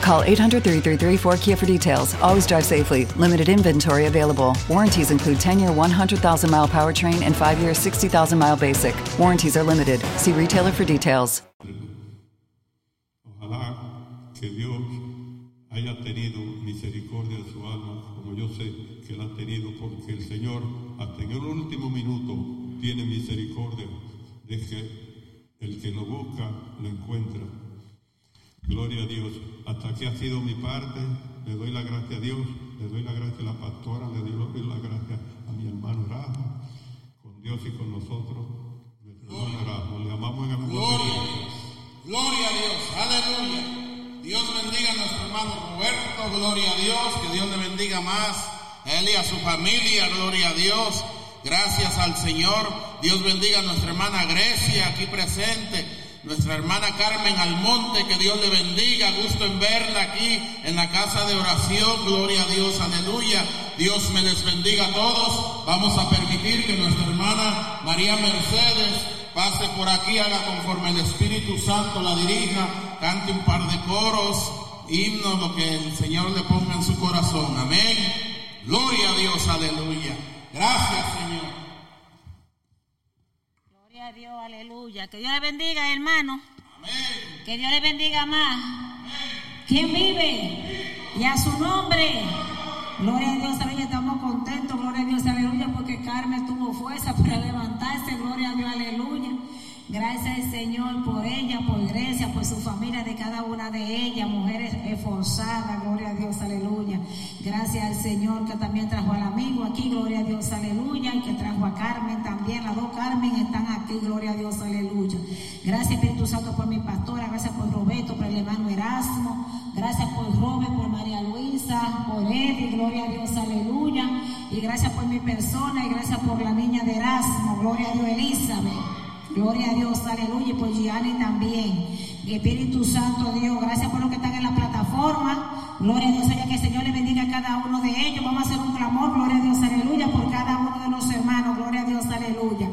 Call 800 333 4KIA for details. Always drive safely. Limited inventory available. Warranties include 10 year 100,000 mile powertrain and 5 year 60,000 mile basic. Warranties are limited. See retailer for details. Ojalá que Dios haya tenido misericordia de su alma, como yo sé que la ha tenido, porque el Señor, hasta en el último minuto, tiene misericordia de que el que lo busca lo encuentra. Gloria a Dios. Hasta aquí ha sido mi parte. Le doy la gracia a Dios. Le doy la gracia a la pastora. Le doy la gracia a mi hermano Rafa. Con Dios y con nosotros. Nuestro hermano Rafa. Le amamos en el Gloria a Dios. Gloria a Dios. Aleluya. Dios bendiga a nuestro hermano Roberto. Gloria a Dios. Que Dios le bendiga más. A él y a su familia. Gloria a Dios. Gracias al Señor. Dios bendiga a nuestra hermana Grecia aquí presente nuestra hermana Carmen Almonte, que Dios le bendiga, gusto en verla aquí en la casa de oración, gloria a Dios, aleluya, Dios me les bendiga a todos, vamos a permitir que nuestra hermana María Mercedes pase por aquí, haga conforme el Espíritu Santo la dirija, cante un par de coros, himnos, lo que el Señor le ponga en su corazón, amén, gloria a Dios, aleluya, gracias Señor. Dios, aleluya. Que Dios le bendiga, hermano. Que Dios le bendiga más. ¿Quién vive? Y a su nombre. Gloria a Dios, aleluya. Estamos contentos, gloria a Dios, aleluya, porque Carmen tuvo fuerza para levantarse, gloria a Dios, aleluya. Gracias al Señor por ella, por Grecia, por su familia, de cada una de ellas, mujeres esforzadas, gloria a Dios, aleluya. Gracias al Señor que también trajo al amigo aquí, gloria a Dios, aleluya, y que trajo a Carmen también, las dos Carmen están aquí, gloria a Dios, aleluya. Gracias Espíritu Santo por mi pastora, gracias por Roberto, por el hermano Erasmo, gracias por Robert, por María Luisa, por Eddie, gloria a Dios, aleluya. Y gracias por mi persona y gracias por la niña de Erasmo, gloria a Dios, Elizabeth. Gloria a Dios, aleluya, y por Gianni también. Espíritu Santo Dios, gracias por los que están en la plataforma. Gloria a Dios, que el Señor le bendiga a cada uno de ellos. Vamos a hacer un clamor, gloria a Dios, aleluya, por cada uno de los hermanos. Gloria a Dios, aleluya.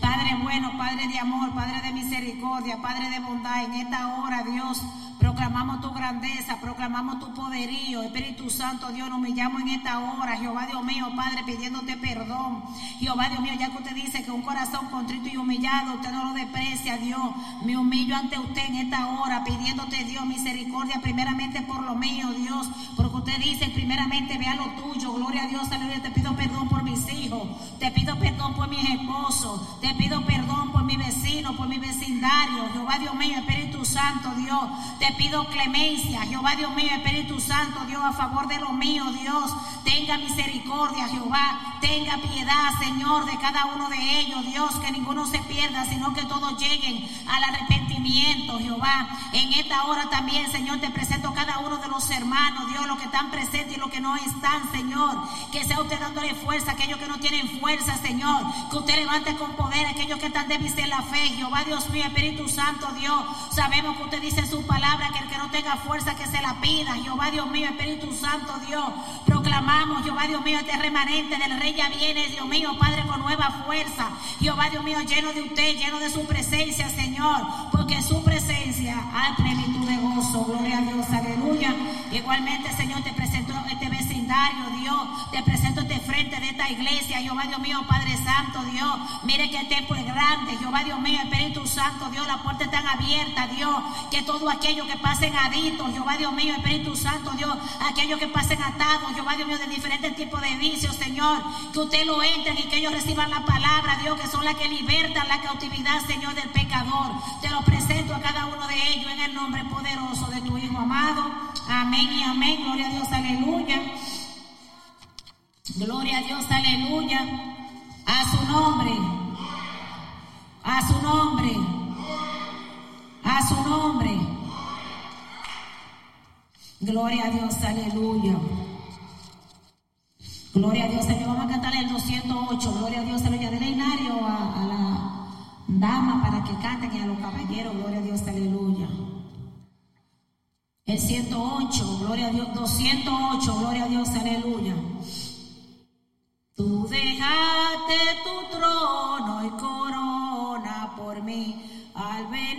Padre bueno, Padre de amor, Padre de misericordia, Padre de bondad, en esta hora, Dios, proclamamos tu grandeza, proclamamos tu poderío. Espíritu Santo, Dios, nos humillamos en esta hora, Jehová Dios mío, Padre, pidiéndote perdón. Jehová Dios mío, ya que usted dice que un corazón contrito y humillado, usted no lo desprecia, Dios. Me humillo ante usted en esta hora, pidiéndote, Dios, misericordia, primeramente por lo mío, Dios, porque usted dice, primeramente vea lo tuyo, gloria a Dios, aleluya. Te pido perdón por mis hijos, te pido perdón por mis esposos, te pido perdón por mi vecino, por mi vecindario, Jehová Dios mío, Espíritu Santo, Dios, te pido clemencia, Jehová Dios mío, Espíritu Santo, Dios, a favor de lo mío, Dios, tenga misericordia, Jehová, tenga piedad, Señor, de cada uno de ellos, Dios, que ninguno se pierda, sino que todos lleguen al arrepentimiento, Jehová. En esta hora también, Señor, te presento cada uno de los hermanos, Dios, los que están presentes y los que no están, Señor, que sea usted dándole fuerza a aquellos que no tienen fuerza, Señor, que usted levante con poder a aquellos que están débiles en la fe, Jehová, Dios mío, Espíritu Santo, Dios, sabemos que usted dice su palabra que el que no tenga fuerza que se la pida. Jehová Dios mío, Espíritu Santo Dios. Proclamamos, Jehová Dios mío, este remanente del rey ya viene, Dios mío, Padre, con nueva fuerza. Jehová Dios mío, lleno de usted, lleno de su presencia, Señor. Porque su presencia hay de gozo. Gloria a Dios, aleluya. Igualmente, Señor, te presento este vecindario, Dios. Te presento este frente de esta iglesia, Jehová Dios mío, Padre Santo, Dios. Mire que el templo es grande, Jehová Dios mío, Espíritu Santo, Dios. La puerta está abierta, Dios. Que todo aquello que pasen aditos, Jehová Dios mío, Espíritu Santo, Dios. Aquellos que pasen atados, Jehová Dios mío, de diferentes tipos de vicios, Señor. Que usted lo entre y que ellos reciban la palabra, Dios, que son las que libertan la cautividad, Señor, del pecador. Te lo presento a cada uno de ellos en el nombre poderoso de tu Hijo amado. Amén y amén. Gloria a Dios, aleluya. Gloria a Dios, aleluya. A su nombre. A su nombre. A su nombre. Gloria a Dios, aleluya. Gloria a Dios, Señor. Vamos a cantar el 208. Gloria a Dios, aleluya. Del inario a, a la dama para que canten y a los caballeros. Gloria a Dios, aleluya. El 108, gloria a Dios. 208, gloria a Dios, aleluya. Tú dejaste tu trono y corona por mí al venir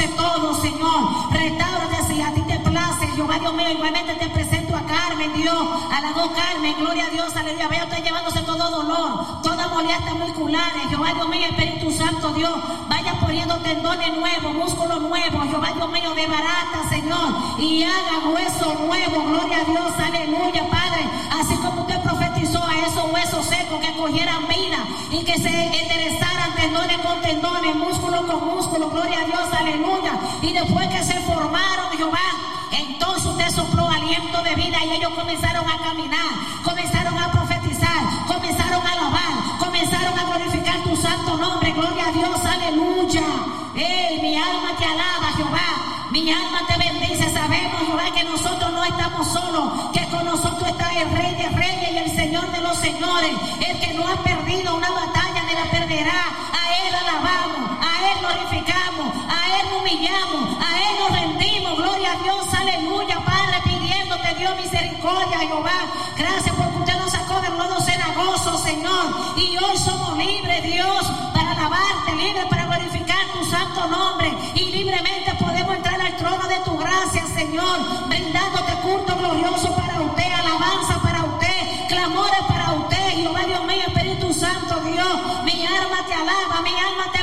conoce todo, Señor, restaurate si a ti te place, Jehová, Dios mío, igualmente te presento a Carmen, Dios, a las dos Carmen, gloria a Dios, aleluya, vea usted llevándose todo dolor, toda molestia musculares, Jehová, Dios mío, Espíritu Santo, Dios, vaya poniendo tendones nuevos, músculos nuevos, Jehová, Dios mío, de barata, Señor, y haga hueso nuevo, gloria a Dios, aleluya, Padre, así como usted esos huesos secos que cogieran vida y que se enderezaran tendones con tendones, músculo con músculo, gloria a Dios, aleluya, y después que se formaron, Jehová, entonces usted sopló aliento de vida y ellos comenzaron a caminar, comenzaron a profetizar, comenzaron a alabar, comenzaron a glorificar tu santo nombre, gloria a Dios, aleluya. Ey, mi alma te alaba, Jehová, mi alma te bendice, sabemos, Jehová, que nosotros no estamos solos, que con nosotros está el Rey de Reyes y el Señor de los Señores, el que no ha perdido una batalla ni la perderá, a Él alabamos, a Él glorificamos, a Él humillamos, a Él nos rendimos, gloria a Dios, aleluya, Padre, pidiéndote Dios misericordia, Jehová, gracias porque usted nos sacó del lodo cenagoso, Señor, y hoy somos libres, Dios, para alabarte, libres para glorificar tu santo nombre, y libremente podemos Señor, brindándote culto glorioso para usted, alabanza para usted, clamores para usted, Jehová Dios mío, Espíritu Santo, Dios, mi alma te alaba, mi alma te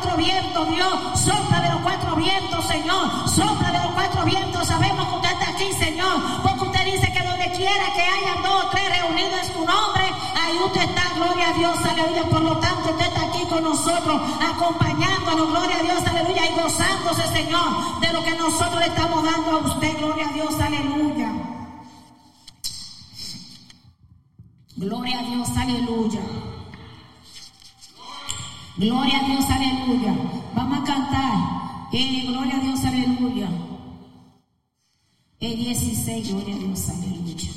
cuatro vientos, Dios, sopla de los cuatro vientos, Señor, sopla de los cuatro vientos, sabemos que usted está aquí, Señor, porque usted dice que donde quiera que hayan dos o tres reunidos en tu nombre, ahí usted está, gloria a Dios, aleluya, por lo tanto usted está aquí con nosotros, acompañándonos, gloria a Dios, aleluya, y gozándose, Señor, de lo que nosotros le estamos dando a usted, gloria a Dios, aleluya. Gloria a Dios, aleluya. Gloria a Dios, aleluya. Vamos a cantar. Eh, gloria a Dios, aleluya. El 16, gloria a Dios, aleluya.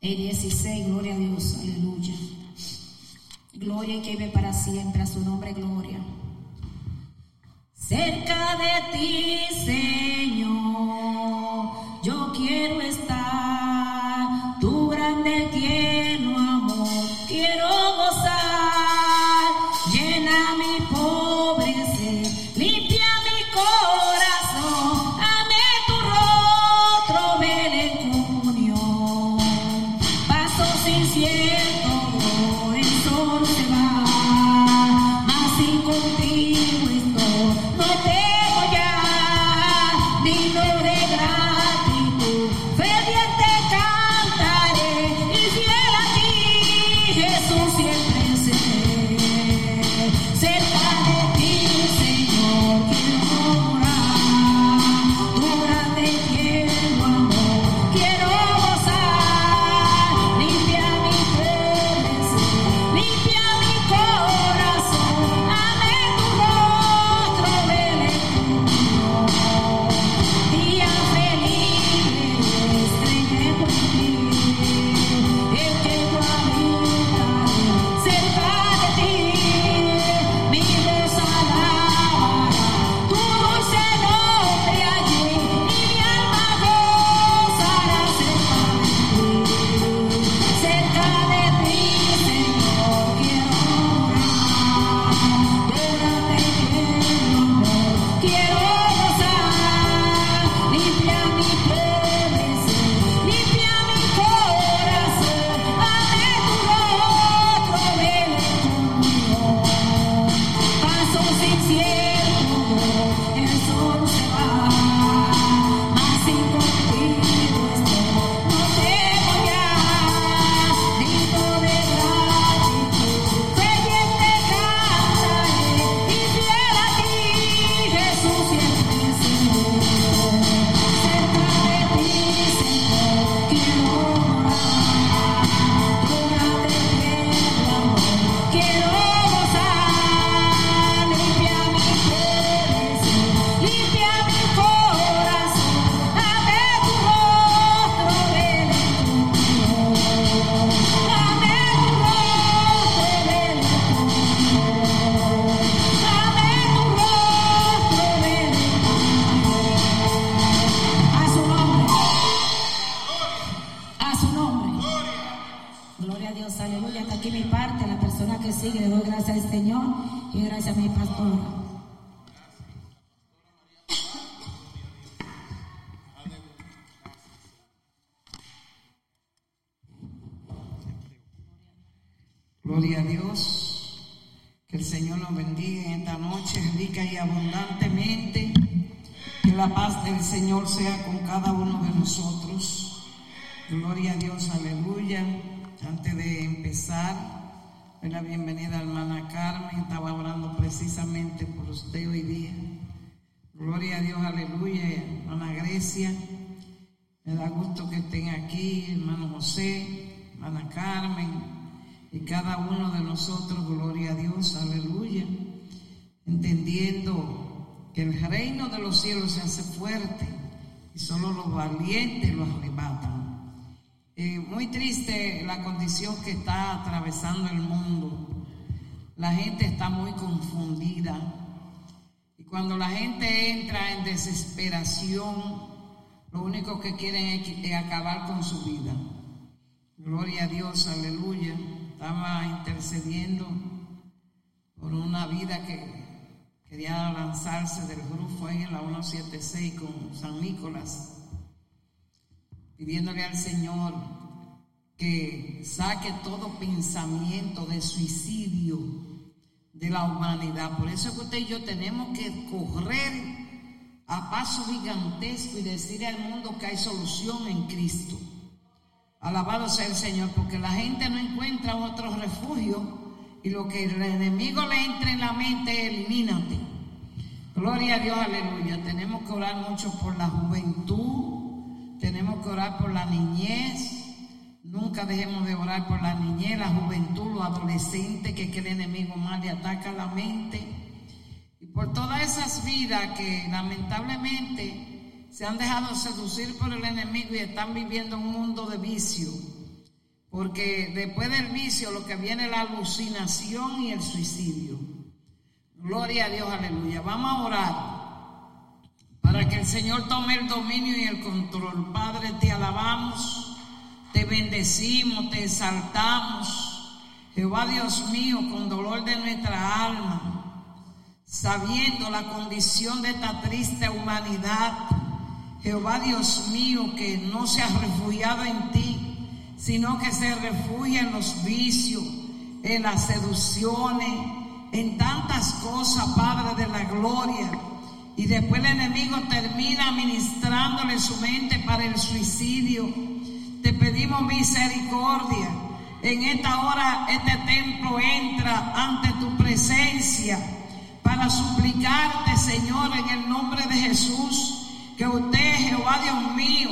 El 16, gloria a Dios, aleluya. Gloria y que vive para siempre a su nombre, gloria. Cerca de ti, Señor, yo quiero estar. Cada uno de nosotros. Gloria a Dios, aleluya. Antes de empezar, doy la bienvenida a hermana Carmen. Estaba orando precisamente por usted hoy día. Gloria a Dios, aleluya. Hermana Grecia. Me da gusto que estén aquí, hermano José, hermana Carmen, y cada uno de nosotros, gloria a Dios, aleluya, entendiendo que el reino de los cielos se hace fuerte y solo los valientes lo arrebatan. Eh, muy triste la condición que está atravesando el mundo. La gente está muy confundida. Y cuando la gente entra en desesperación, lo único que quieren es acabar con su vida. Gloria a Dios, aleluya estaba intercediendo por una vida que quería lanzarse del grupo en la 176 con San Nicolás, pidiéndole al Señor que saque todo pensamiento de suicidio de la humanidad. Por eso es que usted y yo tenemos que correr a paso gigantesco y decirle al mundo que hay solución en Cristo. Alabado sea el Señor, porque la gente no encuentra otro refugio y lo que el enemigo le entra en la mente, elimínate. Gloria a Dios, aleluya. Tenemos que orar mucho por la juventud, tenemos que orar por la niñez. Nunca dejemos de orar por la niñez, la juventud, los adolescentes, que, que el enemigo más le ataca la mente. Y por todas esas vidas que lamentablemente se han dejado seducir por el enemigo y están viviendo un mundo de vicio. Porque después del vicio lo que viene es la alucinación y el suicidio. Gloria a Dios, aleluya. Vamos a orar para que el Señor tome el dominio y el control. Padre, te alabamos, te bendecimos, te exaltamos. Jehová Dios mío, con dolor de nuestra alma, sabiendo la condición de esta triste humanidad, Jehová Dios mío, que no se ha refugiado en ti, sino que se refugia en los vicios, en las seducciones, en tantas cosas, Padre de la gloria. Y después el enemigo termina ministrándole su mente para el suicidio. Te pedimos misericordia. En esta hora este templo entra ante tu presencia para suplicarte, Señor, en el nombre de Jesús que usted, Jehová Dios mío,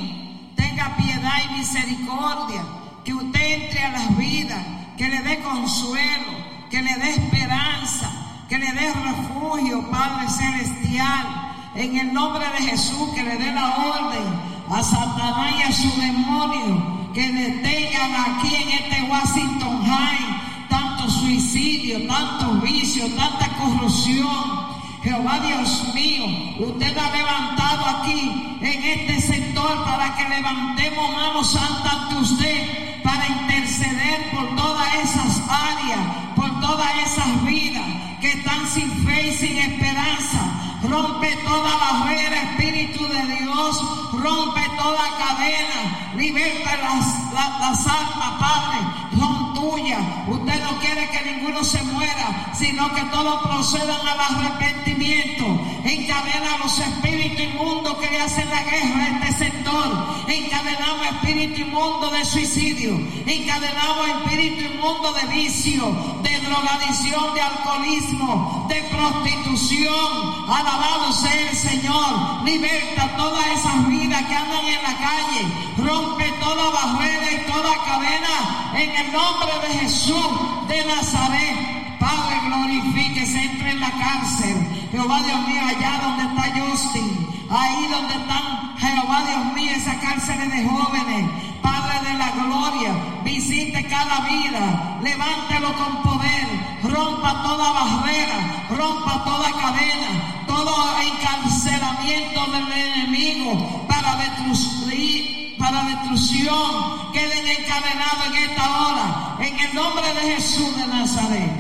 tenga piedad y misericordia. Que usted entre a las vidas, que le dé consuelo, que le dé esperanza, que le dé refugio, Padre Celestial. En el nombre de Jesús, que le dé la orden a Satanás y a su demonio, que detengan aquí en este Washington High tanto suicidio, tanto vicio, tanta corrupción Jehová Dios mío, usted ha levantado aquí en este para que levantemos manos santas ante usted para interceder por todas esas áreas, por todas esas vidas que están sin fe y sin esperanza. Rompe toda barrera, Espíritu de Dios, rompe toda cadena, liberta las, las, almas, Padre, son Usted no quiere que ninguno se muera, sino que todos procedan al arrepentimiento. Encadena los espíritus inmundos que le hacen la guerra a este sector. Encadenamos espíritu inmundo de suicidio. Encadenamos espíritu inmundo de vicio, de drogadicción, de alcoholismo, de prostitución. Alabado sea el Señor. Liberta todas esas vidas que andan en la calle. Rompe toda barrera y toda cadena en el nombre de Jesús de Nazaret. Padre, glorifíquese, entre en la cárcel. Jehová Dios mío, allá donde está Justin, ahí donde están, Jehová Dios mío, esa cárcel de jóvenes. Padre de la gloria, visite cada vida, levántelo con poder, rompa toda barrera, rompa toda cadena, todo encarcelamiento del enemigo para destruir, para destrucción, queden encadenados en esta hora, en el nombre de Jesús de Nazaret.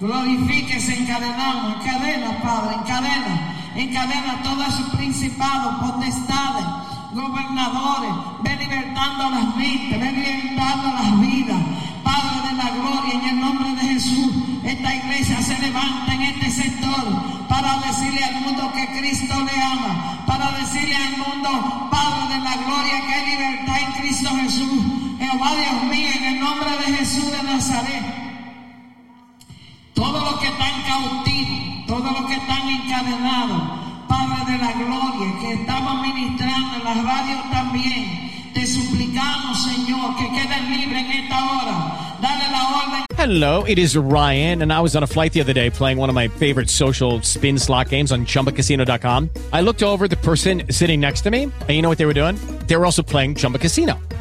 Glorifíquese, encadenamos, encadena, Padre, encadena, encadena todos sus principados, potestades, gobernadores, ve libertando las mentes, ve libertando las vidas. Padre de la gloria, en el nombre de Jesús, esta iglesia se levanta en este sector para decirle al mundo que Cristo le ama, para decirle al mundo, Padre de la gloria, que hay libertad en Cristo Jesús. Jehová Dios mío, en el nombre de Jesús de Nazaret. Todos los que están cautivos, todos los que están encadenados, De la gloria, que ministrando en las radios también, te suplicamos, Señor, que queden libres en esta hora. Dale la orden. Hello, it is Ryan, and I was on a flight the other day playing one of my favorite social spin slot games on chumbacasino.com. I looked over the person sitting next to me, and you know what they were doing? They were also playing Chumba Casino.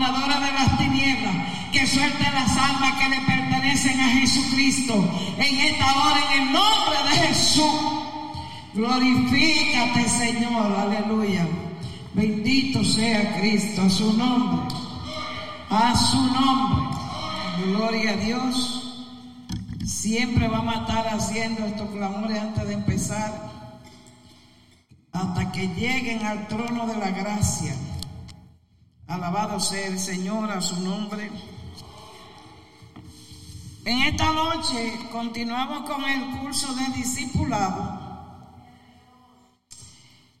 Gobernadora de las tinieblas, que suelte las almas que le pertenecen a Jesucristo en esta hora, en el nombre de Jesús. Glorifícate, Señor, aleluya. Bendito sea Cristo, a su nombre, a su nombre. Gloria a Dios. Siempre vamos a estar haciendo estos clamores antes de empezar hasta que lleguen al trono de la gracia. Alabado sea el Señor a su nombre. En esta noche continuamos con el curso de discipulado.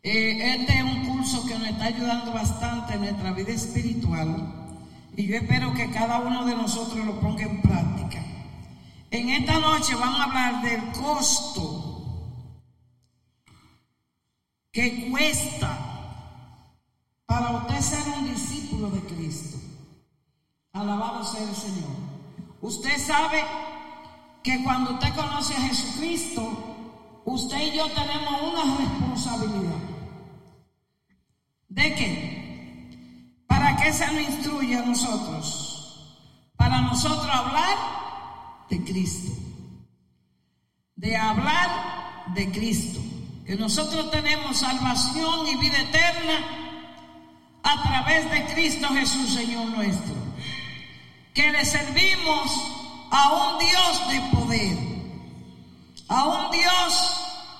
Eh, este es un curso que nos está ayudando bastante en nuestra vida espiritual y yo espero que cada uno de nosotros lo ponga en práctica. En esta noche vamos a hablar del costo que cuesta para usted ser un discípulo de Cristo. Alabado sea el Señor. Usted sabe que cuando usted conoce a Jesucristo, usted y yo tenemos una responsabilidad. ¿De qué? ¿Para qué se nos instruye a nosotros? Para nosotros hablar de Cristo. De hablar de Cristo que nosotros tenemos salvación y vida eterna a través de Cristo Jesús, Señor nuestro. Que le servimos a un Dios de poder, a un Dios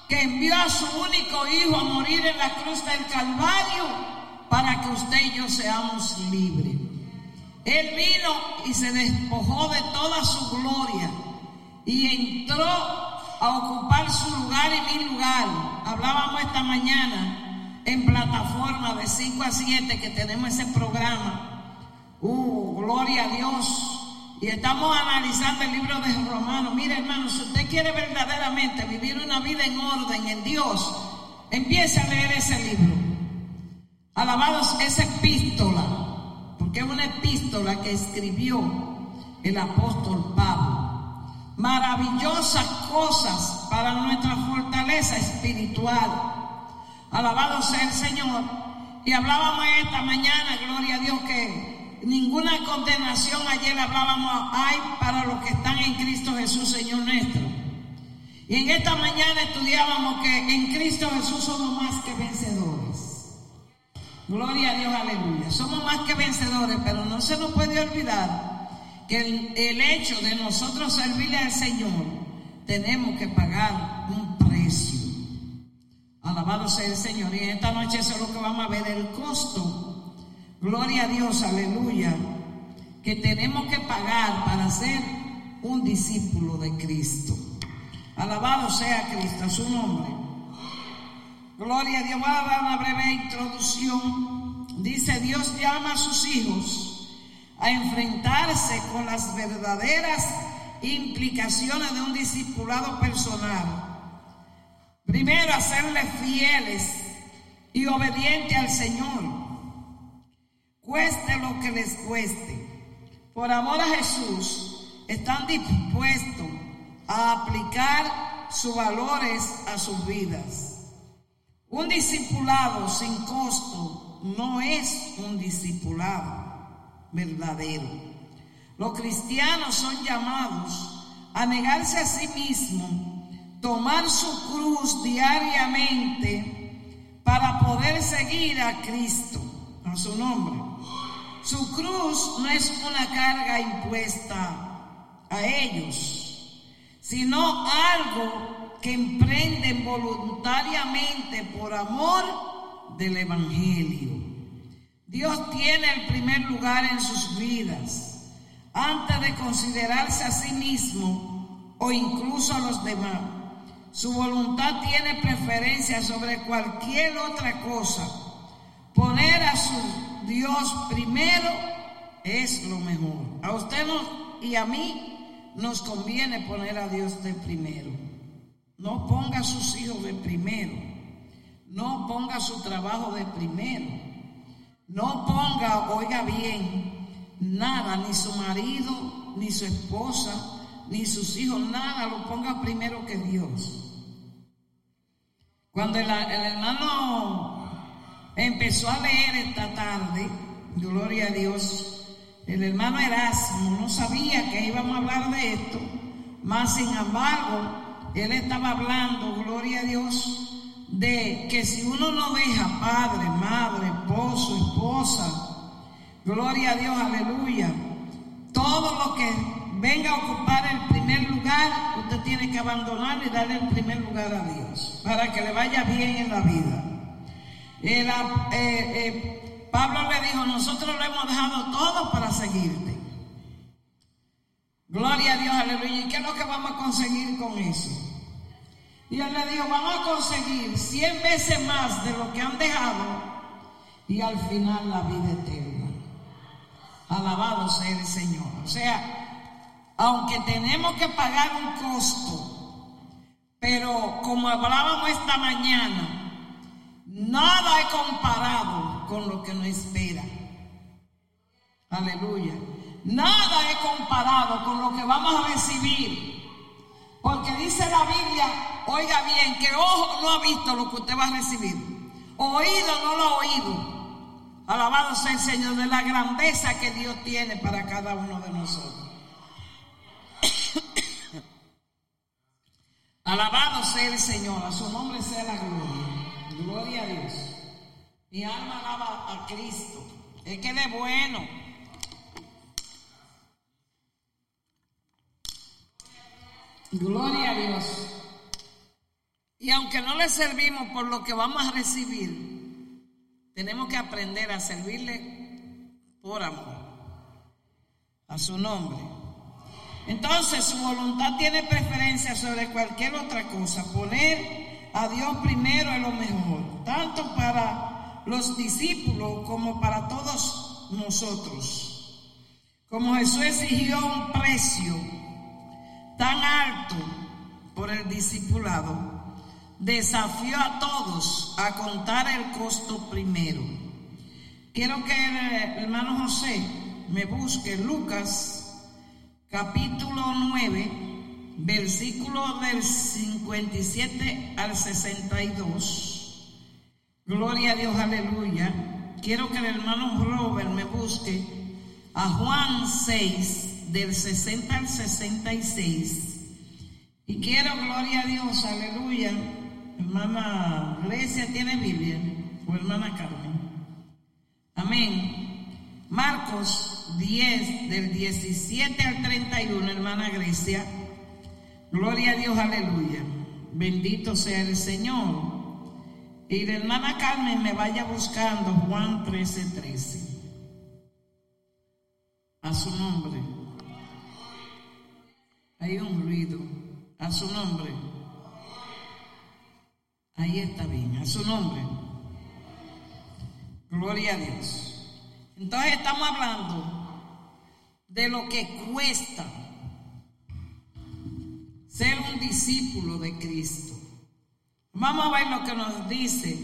que envió a su único Hijo a morir en la cruz del Calvario para que usted y yo seamos libres. Él vino y se despojó de toda su gloria y entró a ocupar su lugar y mi lugar. Hablábamos esta mañana en plataforma de 5 a 7 que tenemos ese programa. Uh, gloria a Dios. Y estamos analizando el libro de Romanos. Mire, hermano, si usted quiere verdaderamente vivir una vida en orden en Dios, empiece a leer ese libro. Alabados esa epístola, porque es una epístola que escribió el apóstol Pablo maravillosas cosas para nuestra fortaleza espiritual. Alabado sea el Señor. Y hablábamos esta mañana, gloria a Dios, que ninguna condenación ayer hablábamos hay para los que están en Cristo Jesús, Señor nuestro. Y en esta mañana estudiábamos que en Cristo Jesús somos más que vencedores. Gloria a Dios, aleluya. Somos más que vencedores, pero no se nos puede olvidar que el, hecho de nosotros servirle al Señor, tenemos que pagar un precio. Alabado sea el Señor. Y esta noche eso es lo que vamos a ver, el costo. Gloria a Dios, aleluya. Que tenemos que pagar para ser un discípulo de Cristo. Alabado sea Cristo, su nombre. Gloria a Dios, voy a dar una breve introducción. Dice, Dios llama a sus hijos a enfrentarse con las verdaderas implicaciones de un discipulado personal. Primero, hacerle fieles y obedientes al Señor, cueste lo que les cueste. Por amor a Jesús, están dispuestos a aplicar sus valores a sus vidas. Un discipulado sin costo no es un discipulado verdadero. Los cristianos son llamados a negarse a sí mismos, tomar su cruz diariamente para poder seguir a Cristo, a su nombre. Su cruz no es una carga impuesta a ellos, sino algo que emprenden voluntariamente por amor del Evangelio. Dios tiene el primer lugar en sus vidas antes de considerarse a sí mismo o incluso a los demás. Su voluntad tiene preferencia sobre cualquier otra cosa. Poner a su Dios primero es lo mejor. A usted y a mí nos conviene poner a Dios de primero. No ponga a sus hijos de primero. No ponga su trabajo de primero. No ponga, oiga bien, nada, ni su marido, ni su esposa, ni sus hijos, nada lo ponga primero que Dios. Cuando el, hermano empezó a leer esta tarde, gloria a Dios, el hermano Erasmo no sabía que íbamos a hablar de esto, más sin embargo, él estaba hablando, gloria a Dios, de que si uno no deja padre, madre, esposo, esposa, gloria a Dios, aleluya, todo lo que venga a ocupar el primer lugar, usted tiene que abandonarlo y darle el primer lugar a Dios, para que le vaya bien en la vida. Eh, eh, Pablo le dijo, nosotros lo hemos dejado todo para seguirte. Gloria a Dios, aleluya. ¿Y qué es lo que vamos a conseguir con eso? Y él le dijo, vamos a conseguir cien veces más de lo que han dejado y al final la vida eterna. Alabado sea el Señor. O sea, aunque tenemos que pagar un costo, pero como hablábamos esta mañana, nada es comparado con lo que nos espera. Aleluya. Nada es comparado con lo que vamos a recibir. Porque dice la Biblia, oiga bien, que ojo no ha visto lo que usted va a recibir. Oído no lo ha oído. Alabado sea el Señor de la grandeza que Dios tiene para cada uno de nosotros. Alabado sea el Señor, a su nombre sea la gloria. Gloria a Dios. Mi alma alaba a Cristo. Es que bueno. Gloria a Dios. Y aunque no le servimos por lo que vamos a recibir, tenemos que aprender a servirle por amor a su nombre. Entonces su voluntad tiene preferencia sobre cualquier otra cosa. Poner a Dios primero es lo mejor, tanto para los discípulos como para todos nosotros. Como Jesús exigió un precio tan alto por el discipulado, desafió a todos a contar el costo primero. Quiero que el hermano José me busque Lucas capítulo 9, versículo del 57 al 62. Gloria a Dios, aleluya. Quiero que el hermano Robert me busque a Juan 6, del 60 al 66. Y quiero, gloria a Dios, aleluya. Hermana Grecia tiene Biblia, o hermana Carmen. Amén. Marcos 10, del 17 al 31, hermana Grecia. Gloria a Dios, aleluya. Bendito sea el Señor. Y la hermana Carmen me vaya buscando Juan 13, 13. A su nombre. Hay un ruido. A su nombre. Ahí está bien, a su nombre. Gloria a Dios. Entonces estamos hablando de lo que cuesta ser un discípulo de Cristo. Vamos a ver lo que nos dice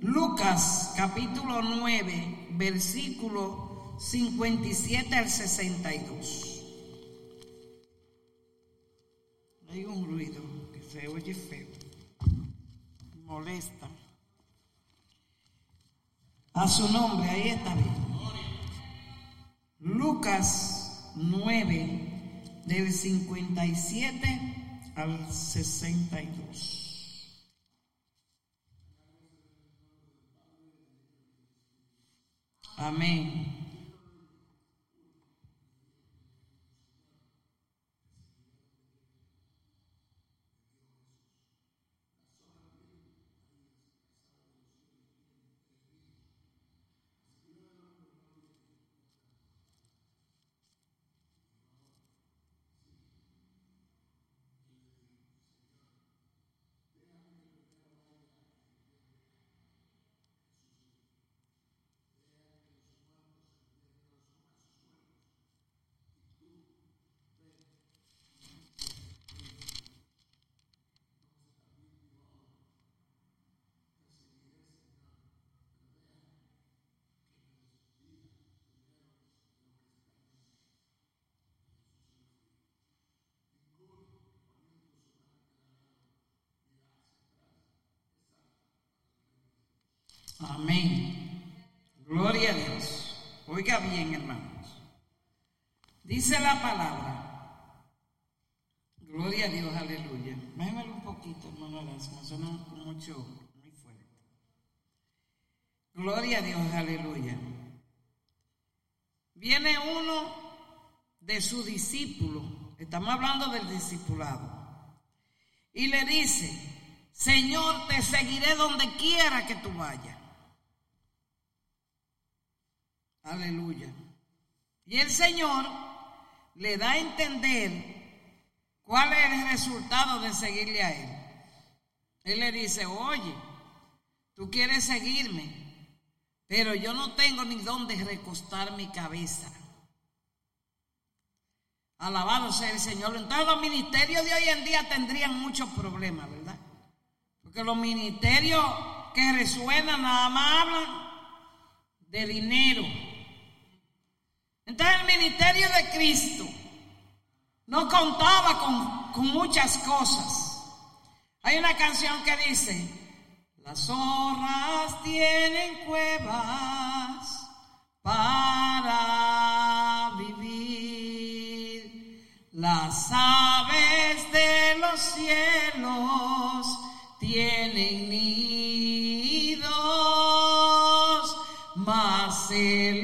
Lucas capítulo 9, versículo 57 al 62. Hay un ruido que se oye feo, molesta. A su nombre, ahí está bien. Lucas 9, del 57 al 62. Amén. Amén. Gloria a Dios. Oiga bien, hermanos. Dice la palabra. Gloria a Dios, aleluya. Bájamelo un poquito, hermano me suena mucho, muy fuerte. Gloria a Dios, aleluya. Viene uno de sus discípulos, estamos hablando del discipulado, y le dice, Señor, te seguiré donde quiera que tú vayas. Aleluya. Y el Señor le da a entender cuál es el resultado de seguirle a Él. Él le dice, oye, tú quieres seguirme, pero yo no tengo ni dónde recostar mi cabeza. Alabado sea el Señor. Entonces los ministerios de hoy en día tendrían muchos problemas, ¿verdad? Porque los ministerios que resuenan nada más hablan de dinero, entonces el ministerio de Cristo no contaba con, muchas cosas. Hay una canción que dice, las zorras tienen cuevas para vivir, las aves de los cielos tienen nidos, mas el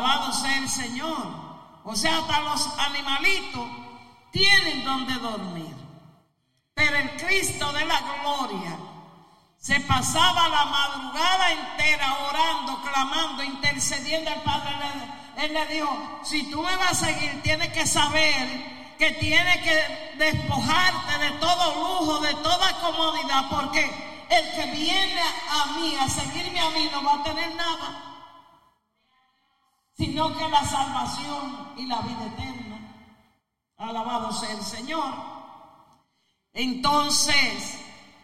Alabado sea el Señor. O sea, hasta los animalitos tienen donde dormir. Pero el Cristo de la gloria se pasaba la madrugada entera orando, clamando, intercediendo al Padre. Él le dijo, si tú me vas a seguir, tienes que saber que tienes que despojarte de todo lujo, de toda comodidad, porque el que viene a mí, a seguirme a mí, no va a tener nada sino que la salvación y la vida eterna. Alabado sea el Señor. Entonces,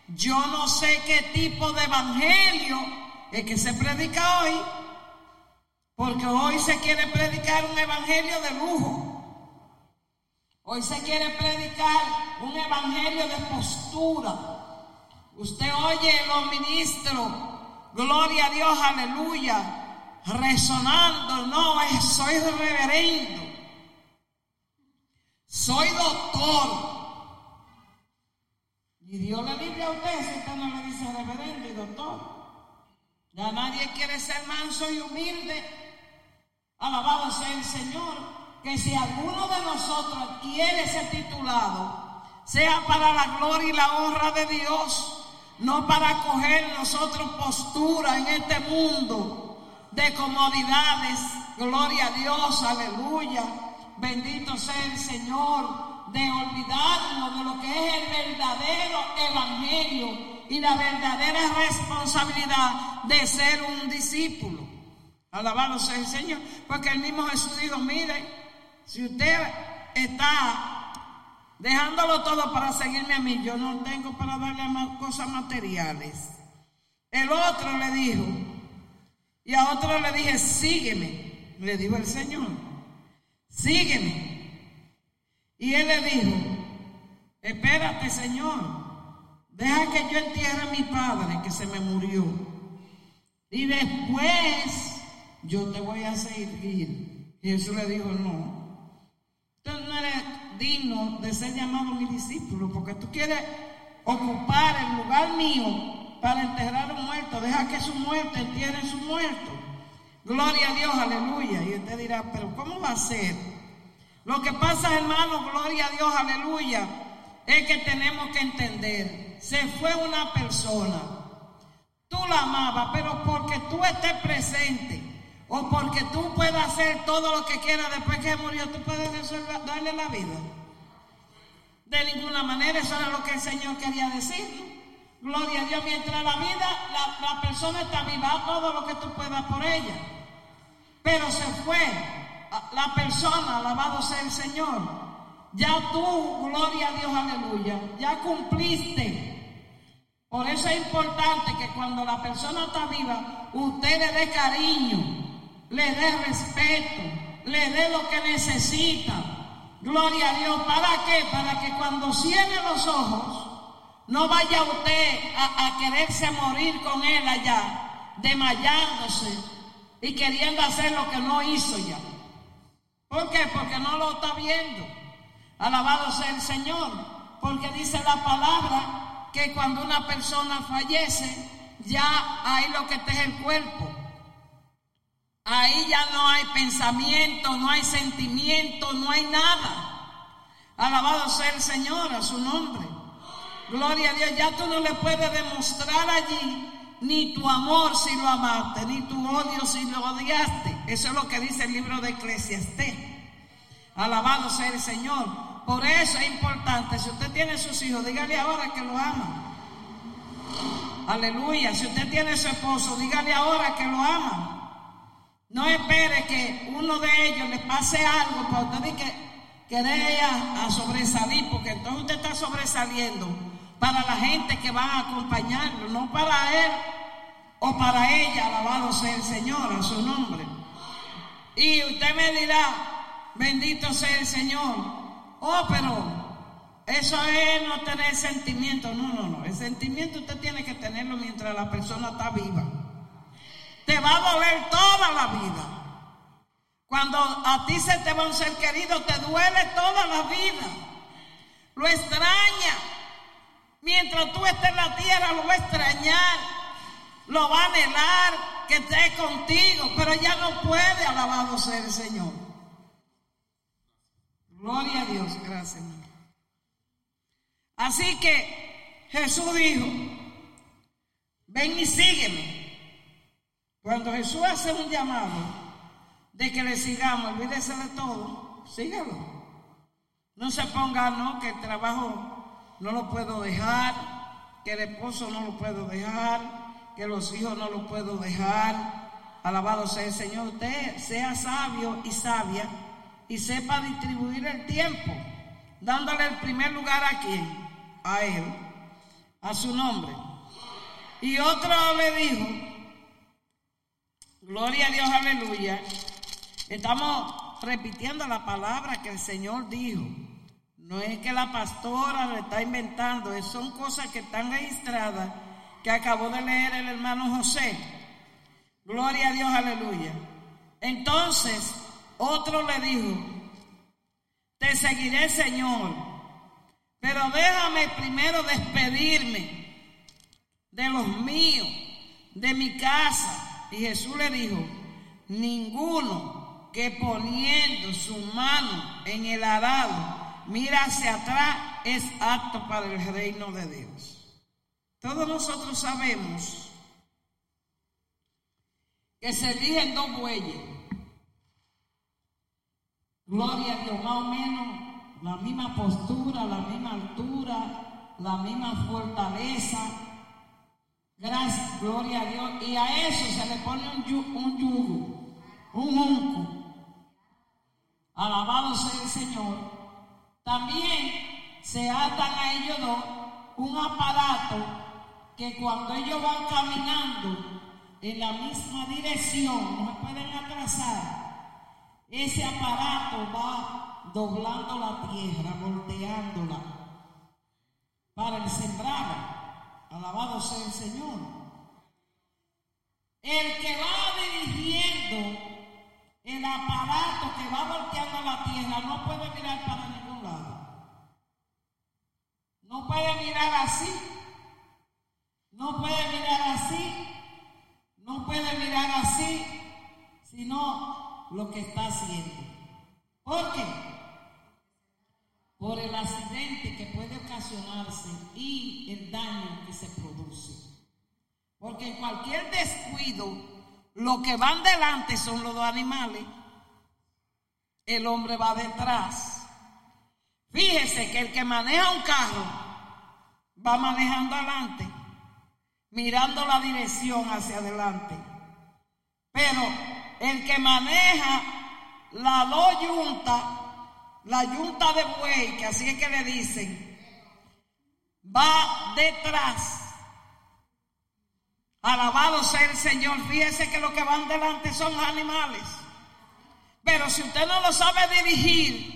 yo no sé qué tipo de evangelio es que se predica hoy, porque hoy se quiere predicar un evangelio de lujo. Hoy se quiere predicar un evangelio de postura. Usted oye los ministros, gloria a Dios, aleluya resonando, no, soy reverendo, soy doctor. Y Dios le libre a usted si usted no le dice reverendo y doctor. Ya nadie quiere ser manso y humilde. Alabado sea el Señor. Que si alguno de nosotros quiere ser titulado, sea para la gloria y la honra de Dios, no para coger nosotros postura en este mundo de comodidades. Gloria a Dios, aleluya. Bendito sea el Señor, de olvidarnos de lo que es el verdadero evangelio y la verdadera responsabilidad de ser un discípulo. Alabado sea el Señor, porque el mismo Jesús dijo, mire, si usted está dejándolo todo para seguirme a mí, yo no tengo para darle cosas materiales. El otro le dijo, y a otro le dije, sígueme, le dijo el Señor, sígueme. Y él le dijo, espérate Señor, deja que yo entierre a mi padre que se me murió. Y después yo te voy a seguir. Y Jesús le dijo, no, tú no eres digno de ser llamado mi discípulo, porque tú quieres ocupar el lugar mío para enterrar un muerto. Deja que su muerte entierre su muerto. Gloria a Dios, aleluya. Y usted dirá, pero ¿cómo va a ser? Lo que pasa, hermano, gloria a Dios, aleluya, es que tenemos que entender, se fue una persona, tú la amabas, pero porque tú estés presente, o porque tú puedas hacer todo lo que quieras después que murió, tú puedes darle la vida. De ninguna manera, eso era lo que el Señor quería decir. Gloria a Dios, mientras la vida, la, persona está viva, todo lo que tú puedas por ella. Pero se fue la persona, alabado sea el Señor. Ya tú, gloria a Dios, aleluya, ya cumpliste. Por eso es importante que cuando la persona está viva, usted le dé cariño, le dé respeto, le dé lo que necesita. Gloria a Dios. ¿Para qué? Para que cuando cierre los ojos, no vaya usted a, quererse morir con él allá, desmayándose y queriendo hacer lo que no hizo ya. ¿Por qué? Porque no lo está viendo. Alabado sea el Señor. Porque dice la palabra que cuando una persona fallece, ya hay lo que está es el cuerpo. Ahí ya no hay pensamiento, no hay sentimiento, no hay nada. Alabado sea el Señor a su nombre. Gloria a Dios, ya tú no le puedes demostrar allí ni tu amor si lo amaste, ni tu odio si lo odiaste. Eso es lo que dice el libro de Eclesiastés. Alabado sea el Señor. Por eso es importante, si usted tiene sus hijos, dígale ahora que lo ama. Aleluya. Si usted tiene su esposo, dígale ahora que lo ama. No espere que uno de ellos le pase algo para usted que quede a, a sobresalir, porque entonces usted está sobresaliendo para la gente que va a acompañarlo, no para él o para ella, alabado sea el Señor, a su nombre. Y usted me dirá, bendito sea el Señor. Oh, pero eso es no tener sentimiento. No, no, no. El sentimiento usted tiene que tenerlo mientras la persona está viva te va a doler toda la vida. Cuando a ti se te va un ser querido, te duele toda la vida. Lo extraña. Mientras tú estés en la tierra, lo va a extrañar. Lo va a anhelar que esté contigo, pero ya no puede, alabado ser el Señor. Gloria a Dios, gracias. Así que Jesús dijo, ven y sígueme. Cuando Jesús hace un llamado de que le sigamos, olvídese de todo, sígalo. No se ponga, no, que el trabajo no lo puedo dejar, que el esposo no lo puedo dejar, que los hijos no lo puedo dejar. Alabado sea el Señor. Usted sea sabio y sabia y sepa distribuir el tiempo, dándole el primer lugar a quién? A Él, a su nombre. Y otro le dijo, Gloria a Dios, aleluya. Estamos repitiendo la palabra que el Señor dijo. No es que la pastora lo está inventando, son cosas que están registradas que acabó de leer el hermano José. Gloria a Dios, aleluya. Entonces, otro le dijo, te seguiré, Señor, pero déjame primero despedirme de los míos, de mi casa y Jesús le dijo, ninguno que poniendo su mano en el arado mira hacia atrás es apto para el reino de Dios. Todos nosotros sabemos que se eligen dos bueyes. Gloria a Dios, más o menos la misma postura, la misma altura, la misma fortaleza. Gracias, gloria a Dios. Y a eso se le pone un, yugo, un unco. Alabado sea el Señor. También se atan a ellos dos un aparato que cuando ellos van caminando en la misma dirección, no pueden atrasar. Ese aparato va doblando la tierra, volteándola para el sembrado. Alabado sea el Señor. El que va dirigiendo el aparato que va volteando la tierra no puede mirar para No puede mirar así. No puede mirar así. No puede mirar así, sino lo que está haciendo. ¿Por qué? Por el accidente que puede ocasionarse y el daño que se produce. Porque en cualquier descuido, lo que van delante son los dos animales. El hombre va detrás. Fíjese que el que maneja un carro va manejando adelante, mirando la dirección hacia adelante. Pero el que maneja la dos yunta, la yunta de buey, que así es que le dicen, va detrás. Alabado sea el Señor. Fíjese que los que van delante son animales. Pero si usted no lo sabe dirigir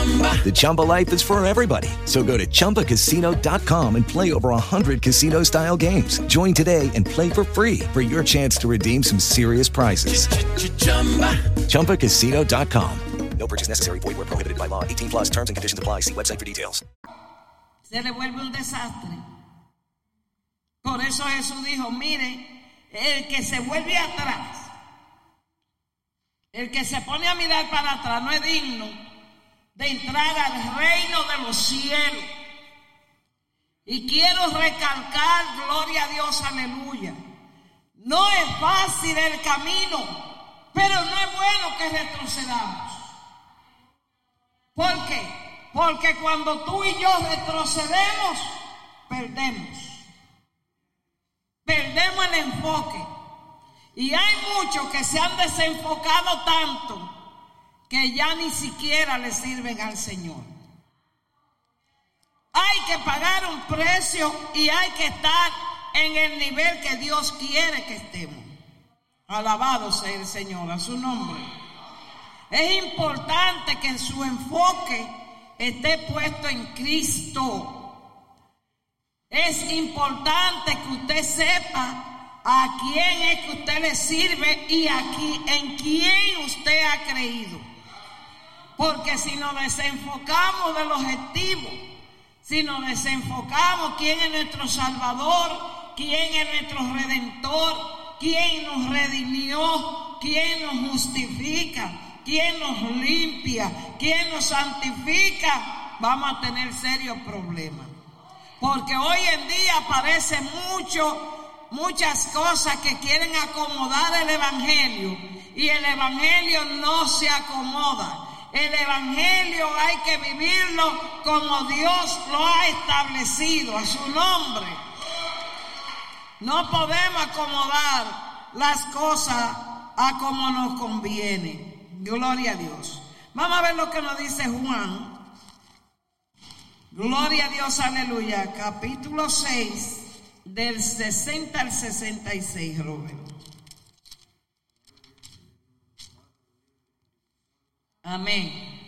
The Chumba life is for everybody. So go to ChumbaCasino.com and play over 100 casino style games. Join today and play for free for your chance to redeem some serious prizes. ChumbaCasino.com. No purchase necessary. Void were prohibited by law. 18 plus terms and conditions apply. See website for details. Se le vuelve un desastre. Por eso Jesús dijo, mire, el que se vuelve atrás, el que se pone a mirar para atrás no es digno de entrar al reino de los cielos. Y quiero recalcar, gloria a Dios, aleluya. No es fácil el camino, pero no es bueno que retrocedamos. ¿Por qué? Porque cuando tú y yo retrocedemos, perdemos. Perdemos el enfoque. Y hay muchos que se han desenfocado tanto que ya ni siquiera le sirven al Señor. Hay que pagar un precio y hay que estar en el nivel que Dios quiere que estemos. Alabado sea el Señor, a su nombre. Es importante que su enfoque esté puesto en Cristo. Es importante que usted sepa a quién es que usted le sirve y aquí en quién usted ha creído. Porque si nos desenfocamos del objetivo, si nos desenfocamos quién es nuestro Salvador, quién es nuestro Redentor, quién nos redimió, quién nos justifica, quién nos limpia, quién nos santifica, vamos a tener serios problemas. Porque hoy en día aparece mucho, muchas cosas que quieren acomodar el Evangelio y el Evangelio no se acomoda. El Evangelio hay que vivirlo como Dios lo ha establecido a su nombre. No podemos acomodar las cosas a como nos conviene. Gloria a Dios. Vamos a ver lo que nos dice Juan. Gloria a Dios, aleluya. Capítulo 6, del 60 al 66, Robert. Amén.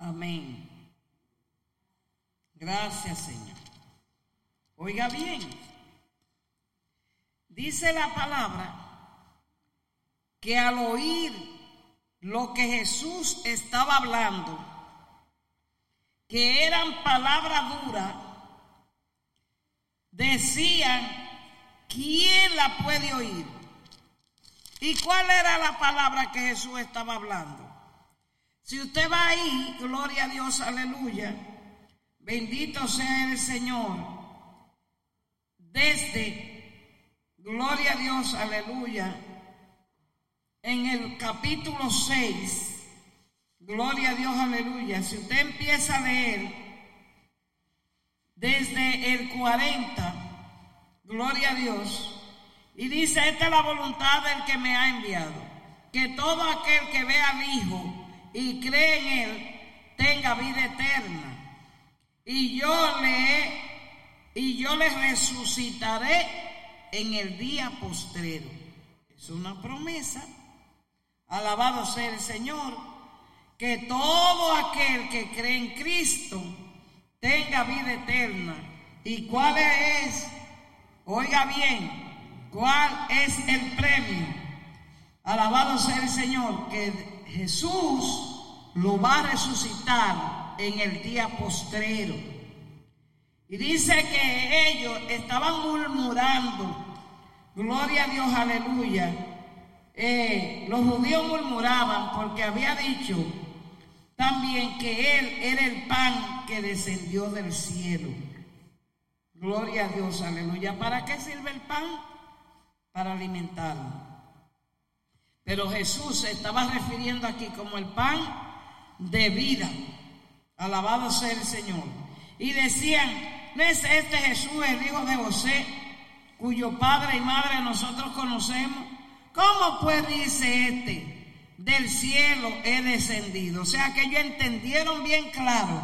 Amén. Gracias, Señor. Oiga bien. Dice la palabra que al oír lo que Jesús estaba hablando, que eran palabras duras, decían, ¿quién la puede oír? ¿Y cuál era la palabra que Jesús estaba hablando? Si usted va ahí, gloria a Dios, aleluya, bendito sea el Señor, desde, gloria a Dios, aleluya, en el capítulo 6, gloria a Dios, aleluya, si usted empieza a leer desde el 40, gloria a Dios, y dice, esta es la voluntad del que me ha enviado, que todo aquel que vea al Hijo, y cree en Él tenga vida eterna. Y yo le, y yo le resucitaré en el día postrero. Es una promesa. Alabado sea el Señor. Que todo aquel que cree en Cristo tenga vida eterna. ¿Y cuál es? Oiga bien, ¿cuál es el premio? Alabado sea el Señor, que Jesús lo va a resucitar en el día postrero. Y dice que ellos estaban murmurando, gloria a Dios, aleluya. Eh, los judíos murmuraban porque había dicho también que Él era el pan que descendió del cielo. Gloria a Dios, aleluya. ¿Para qué sirve el pan? Para alimentarlo. Pero Jesús se estaba refiriendo aquí como el pan de vida. Alabado sea el Señor. Y decían, ¿no es este Jesús el hijo de José, cuyo padre y madre nosotros conocemos? ¿Cómo pues dice este? Del cielo he descendido. O sea que ellos entendieron bien claro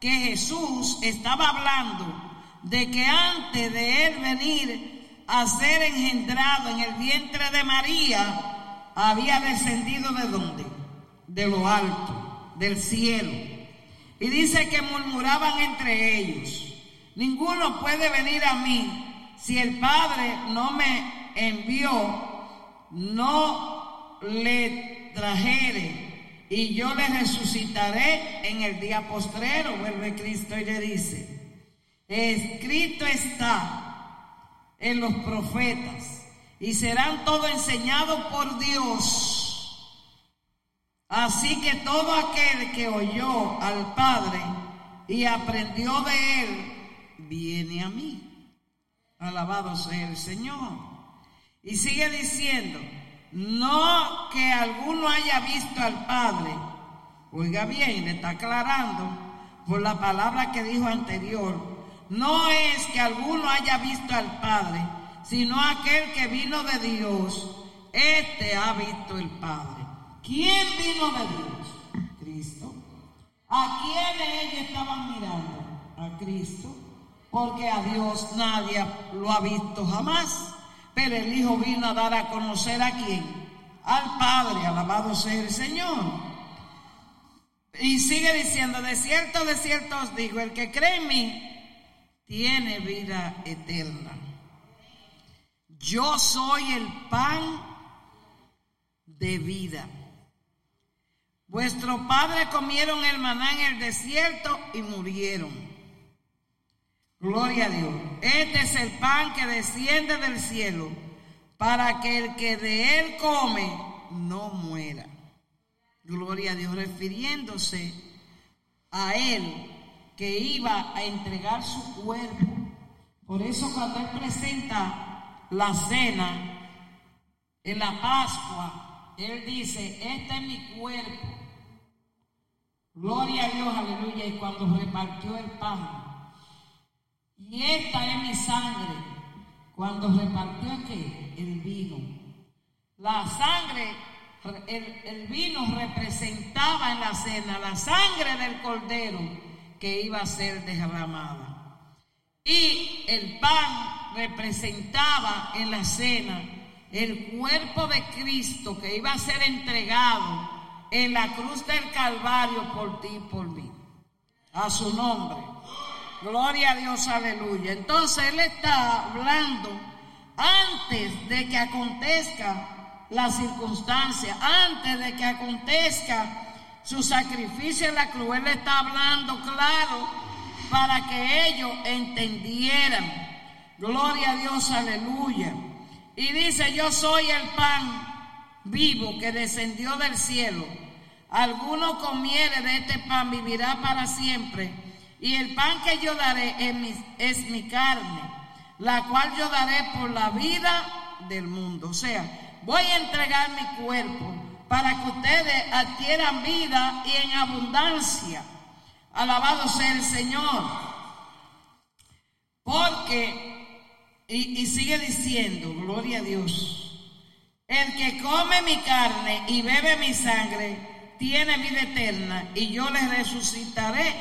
que Jesús estaba hablando de que antes de él venir a ser engendrado en el vientre de María, había descendido de dónde? De lo alto, del cielo. Y dice que murmuraban entre ellos, ninguno puede venir a mí si el Padre no me envió, no le trajere y yo le resucitaré en el día postrero, vuelve Cristo y le dice, escrito está en los profetas y serán todo enseñados por Dios. Así que todo aquel que oyó al Padre y aprendió de él, viene a mí. Alabado sea el Señor. Y sigue diciendo, no que alguno haya visto al Padre. Oiga bien, le está aclarando por la palabra que dijo anterior. No es que alguno haya visto al Padre, sino aquel que vino de Dios, este ha visto el Padre. ¿Quién vino de Dios? Cristo. ¿A quién ellos estaban mirando? A Cristo. Porque a Dios nadie lo ha visto jamás. pero el Hijo vino a dar a conocer a quién, al Padre, alabado sea el Señor. Y sigue diciendo, de cierto, de cierto os digo, el que cree en mí tiene vida eterna. Yo soy el pan de vida. Vuestros padres comieron el maná en el desierto y murieron. Gloria a Dios. Este es el pan que desciende del cielo para que el que de él come no muera. Gloria a Dios, refiriéndose a él que iba a entregar su cuerpo. Por eso cuando él presenta la cena en la Pascua, él dice, este es mi cuerpo. Gloria a Dios, aleluya. Y cuando repartió el pan, y esta es mi sangre, cuando repartió ¿qué? el vino. La sangre, el, el vino representaba en la cena la sangre del cordero que iba a ser derramada. Y el pan representaba en la cena el cuerpo de Cristo que iba a ser entregado en la cruz del Calvario por ti y por mí. A su nombre. Gloria a Dios, aleluya. Entonces Él está hablando antes de que acontezca la circunstancia, antes de que acontezca su sacrificio en la cruz. Él está hablando claro para que ellos entendieran. Gloria a Dios, aleluya. Y dice, yo soy el pan vivo que descendió del cielo. Alguno comiere de este pan vivirá para siempre. Y el pan que yo daré es mi, es mi carne, la cual yo daré por la vida del mundo. O sea, voy a entregar mi cuerpo para que ustedes adquieran vida y en abundancia. Alabado sea el Señor. Porque, y, sigue diciendo, gloria a Dios. El que come mi carne y bebe mi sangre tiene vida eterna y yo le resucitaré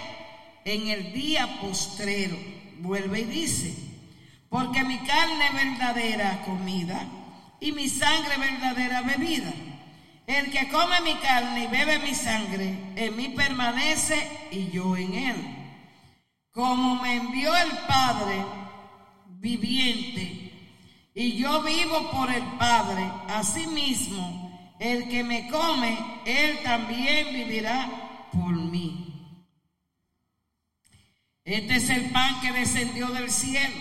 en el día postrero. Vuelve y dice, porque mi carne es verdadera comida y mi sangre verdadera bebida. El que come mi carne y bebe mi sangre, en mí permanece y yo en él. Como me envió el Padre viviente, y yo vivo por el Padre. Asimismo, el que me come, él también vivirá por mí. Este es el pan que descendió del cielo.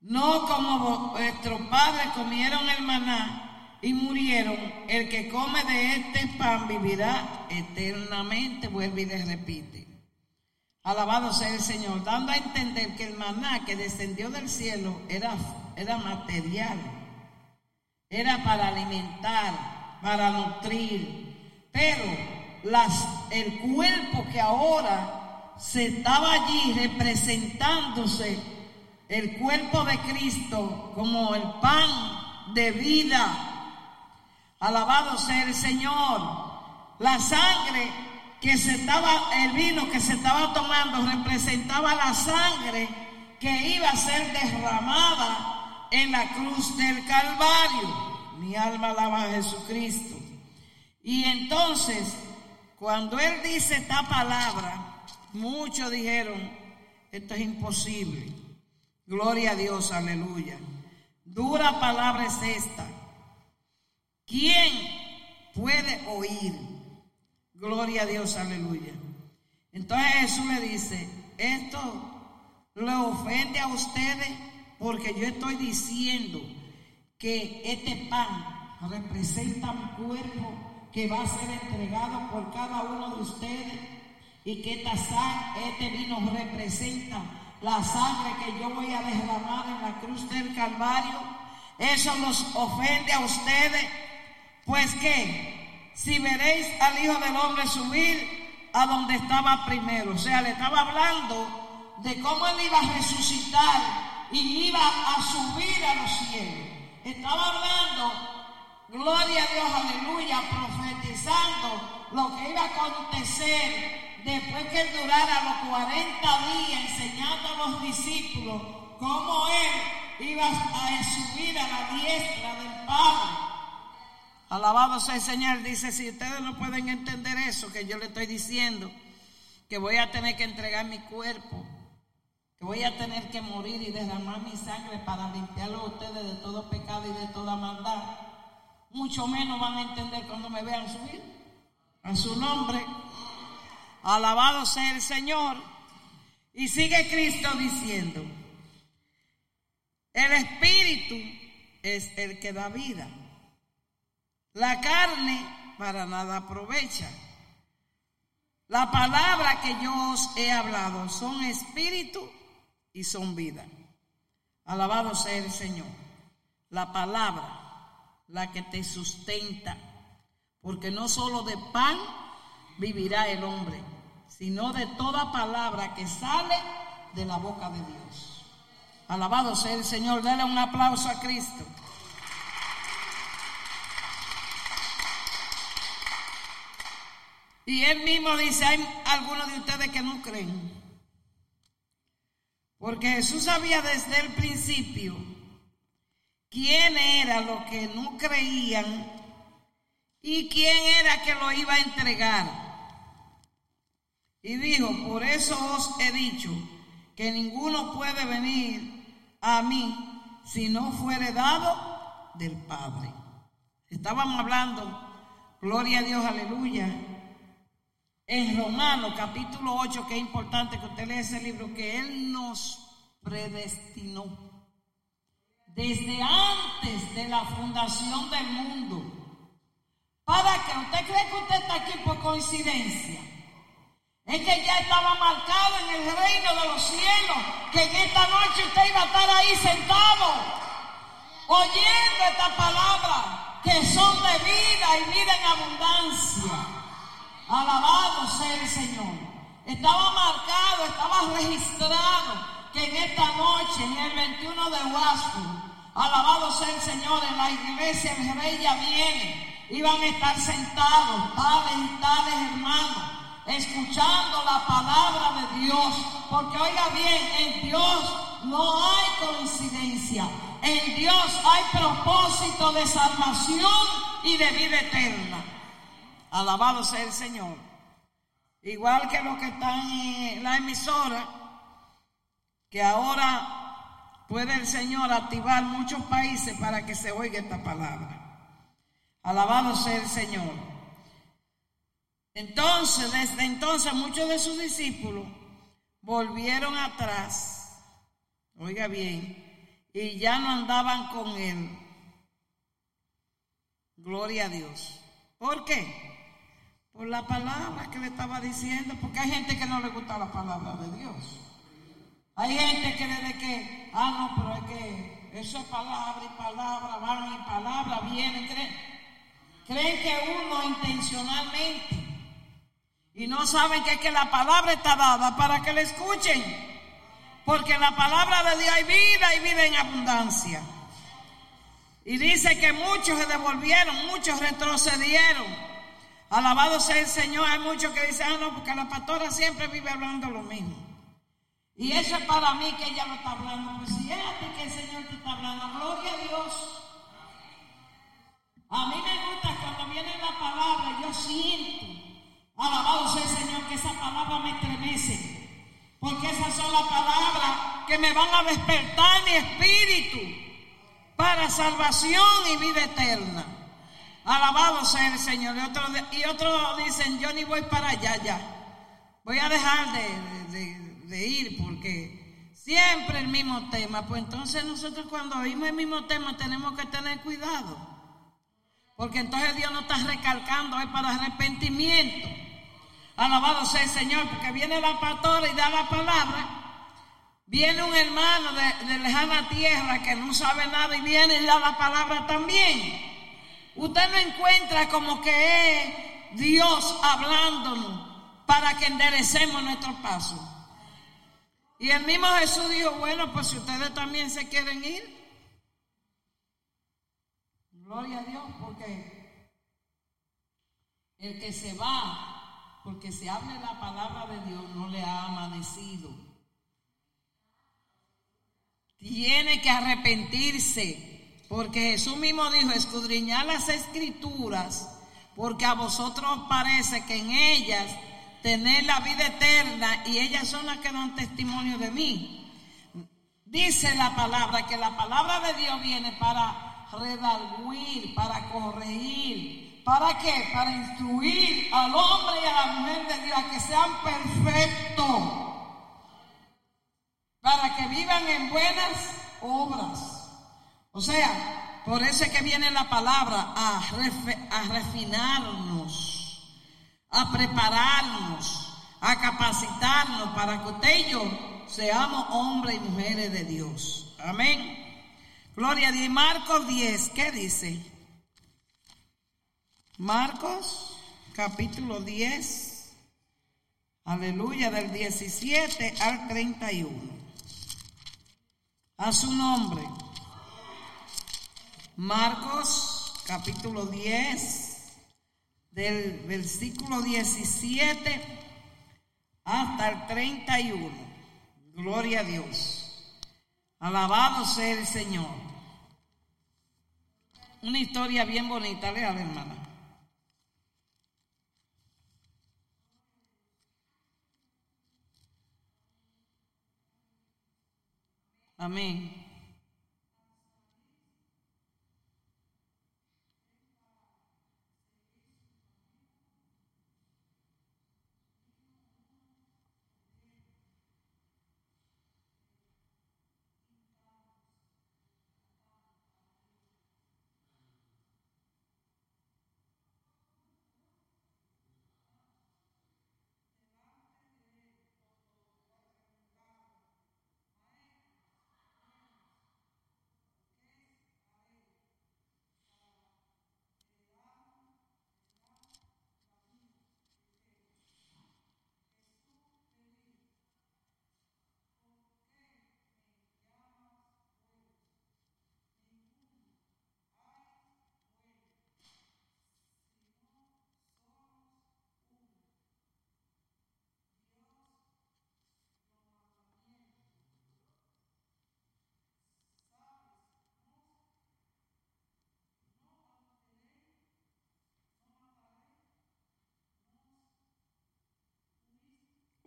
No como vuestros padres comieron el maná y murieron, el que come de este pan vivirá eternamente, vuelve y les repite. Alabado sea el Señor, dando a entender que el maná que descendió del cielo era era material, era para alimentar, para nutrir, pero las, el cuerpo que ahora se estaba allí representándose, el cuerpo de Cristo como el pan de vida. Alabado sea el Señor. La sangre que se estaba, el vino que se estaba tomando representaba la sangre que iba a ser derramada en la cruz del Calvario. Mi alma alaba a Jesucristo. Y entonces, cuando Él dice esta palabra, muchos dijeron, esto es imposible. Gloria a Dios, aleluya. Dura palabra es esta. ¿Quién puede oír? Gloria a Dios, aleluya. Entonces Jesús le dice, esto le ofende a ustedes porque yo estoy diciendo que este pan representa mi cuerpo que va a ser entregado por cada uno de ustedes y que esta sangre, este vino representa la sangre que yo voy a derramar en la cruz del Calvario. Eso nos ofende a ustedes. Pues que, si veréis al Hijo del Hombre subir a donde estaba primero, o sea, le estaba hablando de cómo él iba a resucitar y iba a subir a los cielos. Estaba hablando, gloria a Dios, aleluya, profetizando lo que iba a acontecer después que durara los 40 días enseñando a los discípulos cómo él iba a subir a la diestra del Padre. Alabado sea el Señor. Dice, si ustedes no pueden entender eso que yo le estoy diciendo, que voy a tener que entregar mi cuerpo, que voy a tener que morir y derramar mi sangre para limpiarlo a ustedes de todo pecado y de toda maldad, mucho menos van a entender cuando me vean subir a su nombre. Alabado sea el Señor. Y sigue Cristo diciendo, el Espíritu es el que da vida. La carne para nada aprovecha. La palabra que yo os he hablado son espíritu y son vida. Alabado sea el Señor. La palabra, la que te sustenta. Porque no solo de pan vivirá el hombre, sino de toda palabra que sale de la boca de Dios. Alabado sea el Señor. Dale un aplauso a Cristo. Y él mismo dice, hay algunos de ustedes que no creen. Porque Jesús sabía desde el principio quién era lo que no creían y quién era que lo iba a entregar. Y dijo, por eso os he dicho que ninguno puede venir a mí si no fuere dado del Padre. Estábamos hablando, gloria a Dios, aleluya, en Romanos capítulo 8, que es importante que usted lea ese libro, que Él nos predestinó desde antes de la fundación del mundo. ¿Para que ¿Usted cree que usted está aquí por coincidencia? Es que ya estaba marcado en el reino de los cielos, que en esta noche usted iba a estar ahí sentado, oyendo esta palabra, que son de vida y vida en abundancia. Alabado sea el Señor. Estaba marcado, estaba registrado que en esta noche, en el 21 de agosto, alabado sea el Señor, en la iglesia el rey ya viene. Iban a estar sentados tales y tales hermanos, escuchando la palabra de Dios. Porque oiga bien, en Dios no hay coincidencia. En Dios hay propósito de salvación y de vida eterna. Alabado sea el Señor. Igual que los que están en la emisora, que ahora puede el Señor activar muchos países para que se oiga esta palabra. Alabado sea el Señor. Entonces, desde entonces muchos de sus discípulos volvieron atrás, oiga bien, y ya no andaban con él. Gloria a Dios. ¿Por qué? Por la palabra que le estaba diciendo, porque hay gente que no le gusta la palabra de Dios. Hay gente que desde que, ah, no, pero es que eso es palabra y palabra, van y palabra, vienen, creen, creen que uno intencionalmente, y no saben que es que la palabra está dada para que le escuchen, porque la palabra de Dios hay vida y vida en abundancia. Y dice que muchos se devolvieron, muchos retrocedieron. Alabado sea el Señor. Hay muchos que dicen, ah, no, porque la pastora siempre vive hablando lo mismo. Y eso es para mí que ella lo está hablando. Pues si a ti que el Señor te está hablando, gloria a Dios. A mí me gusta cuando viene la palabra, yo siento, alabado sea el Señor, que esa palabra me estremece. Porque esas son las palabras que me van a despertar mi espíritu para salvación y vida eterna. Alabado sea el Señor. Y otros dicen, yo ni voy para allá ya. Voy a dejar de, ir porque siempre el mismo tema. Pues entonces nosotros cuando oímos el mismo tema tenemos que tener cuidado. Porque entonces Dios nos está recalcando es para arrepentimiento. Alabado sea el Señor, porque viene la pastora y da la palabra. Viene un hermano de, de lejana tierra que no sabe nada y viene y da la palabra también. Usted no encuentra como que es Dios hablándonos para que enderecemos nuestro paso. Y el mismo Jesús dijo, bueno, pues si ustedes también se quieren ir, gloria a Dios, porque el que se va, porque se hable la palabra de Dios, no le ha amanecido. tiene que arrepentirse, porque Jesús mismo dijo, escudriñar las escrituras, porque a vosotros parece que en ellas tener la vida eterna y ellas son las que dan testimonio de mí. Dice la palabra que la palabra de Dios viene para redarguir, para corregir. ¿Para qué? Para instruir al hombre y a la mujer de Dios a que sean perfectos. Para que vivan en buenas obras. O sea, por eso es que viene la palabra a, refinarnos, a prepararnos, a capacitarnos para que usted y yo seamos hombres y mujeres de Dios. Amén. Gloria a Dios. Marcos 10, ¿qué dice? Marcos capítulo 10. Aleluya, del 17 al 31. A su nombre. Marcos capítulo 10, del versículo 17 hasta el 31. Gloria a Dios. Alabado sea el Señor. Una historia bien bonita, lea hermana. Amén.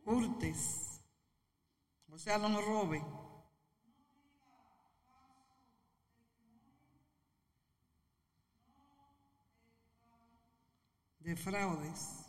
Hurtes, o sea, no robe. De fraudes.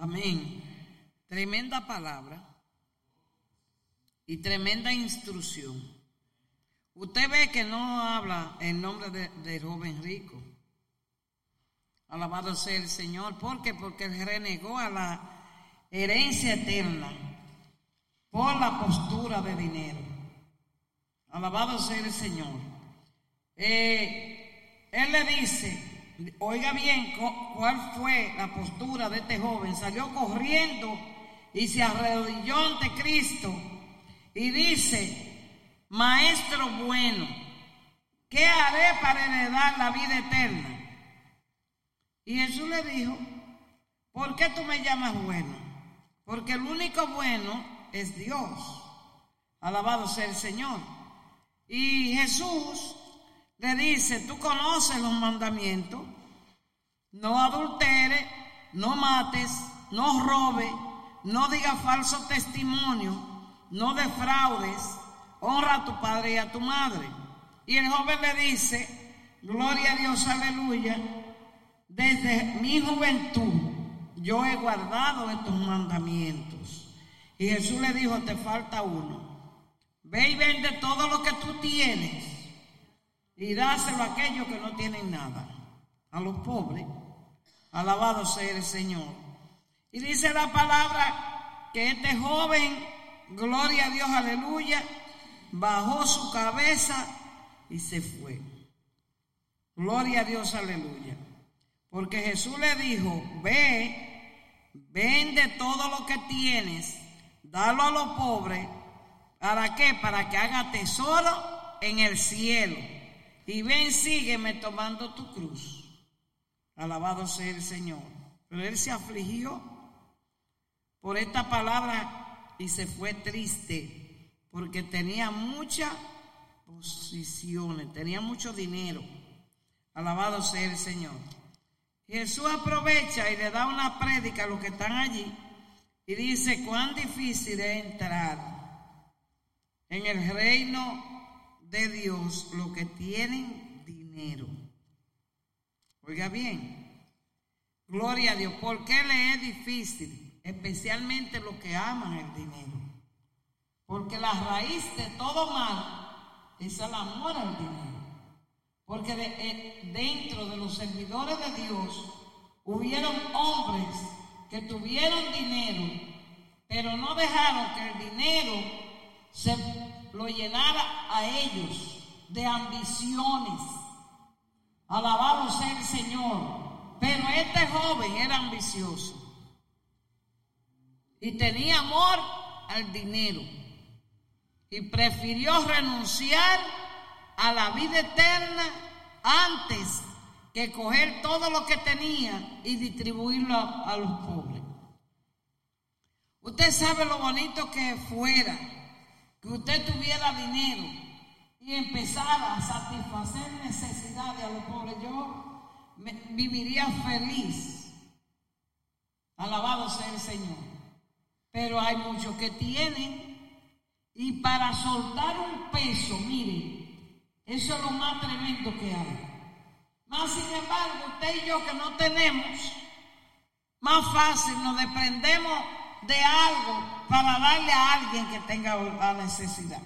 Amén. Tremenda palabra y tremenda instrucción. Usted ve que no habla en nombre de, joven rico. Alabado sea el Señor. ¿Por qué? Porque renegó a la herencia eterna por la postura de dinero. Alabado sea el Señor. Eh, él le dice, oiga bien cu- cuál fue la postura de este joven. Salió corriendo y se arrodilló ante Cristo y dice, Maestro bueno, ¿qué haré para heredar la vida eterna? Y Jesús le dijo, ¿por qué tú me llamas bueno? Porque el único bueno es Dios. Alabado sea el Señor. Y Jesús le dice, tú conoces los mandamientos, no adulteres, no mates, no robes, no digas falso testimonio, no defraudes, honra a tu padre y a tu madre. Y el joven le dice, gloria a Dios, aleluya, desde mi juventud yo he guardado estos mandamientos. Y Jesús le dijo, te falta uno. Ve y vende todo lo que tú tienes y dáselo a aquellos que no tienen nada, a los pobres. Alabado sea el Señor. Y dice la palabra que este joven, gloria a Dios, aleluya, bajó su cabeza y se fue. Gloria a Dios, aleluya. Porque Jesús le dijo, ve, vende todo lo que tienes, dalo a los pobres. ¿Para qué? Para que haga tesoro en el cielo. Y ven, sígueme tomando tu cruz. Alabado sea el Señor. Pero él se afligió por esta palabra y se fue triste porque tenía muchas posiciones, tenía mucho dinero. Alabado sea el Señor. Jesús aprovecha y le da una prédica a los que están allí y dice cuán difícil es entrar en el reino de Dios los que tienen dinero. Oiga bien, gloria a Dios. ¿Por qué le es difícil? Especialmente los que aman el dinero. Porque la raíz de todo mal es el amor al dinero. Porque eh, dentro de los servidores de Dios hubieron hombres que tuvieron dinero, pero no dejaron que el dinero se lo llenara a ellos de ambiciones. Alabado sea el Señor. Pero este joven era ambicioso y tenía amor al dinero y prefirió renunciar a la vida eterna antes que coger todo lo que tenía y distribuirlo a, a los pobres. Usted sabe lo bonito que fuera que usted tuviera dinero y empezara a satisfacer necesidades a los pobres. Yo me- viviría feliz. Alabado sea el Señor. Pero hay muchos que tienen y para soltar un peso, mire, eso es lo más tremendo que hay. Más sin embargo, usted y yo que no tenemos, más fácil nos desprendemos de algo para darle a alguien que tenga la necesidad.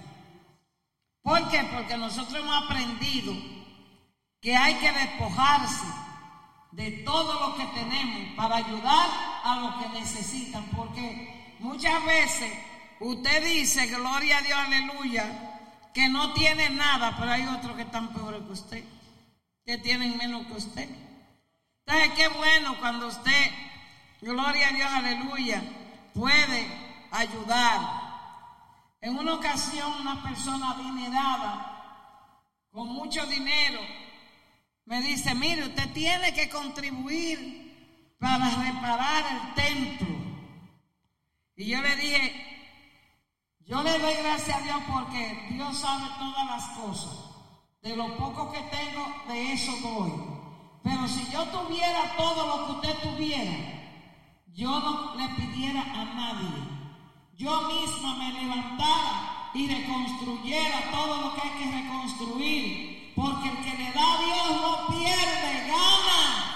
¿Por qué? Porque nosotros hemos aprendido que hay que despojarse de todo lo que tenemos para ayudar a los que necesitan. Porque muchas veces usted dice, gloria a Dios, aleluya, que no tiene nada, pero hay otros que están peores que usted, que tienen menos que usted. Entonces, qué bueno cuando usted, gloria a Dios, aleluya, puede ayudar. En una ocasión, una persona adinerada, con mucho dinero, me dice, mire, usted tiene que contribuir para reparar el templo. Y yo le dije, yo le doy gracias a Dios porque Dios sabe todas las cosas. De lo poco que tengo, de eso doy. Pero si yo tuviera todo lo que usted tuviera, yo no le pidiera a nadie. Yo misma me levantara y reconstruyera todo lo que hay que reconstruir. Porque el que le da a Dios no pierde, gana.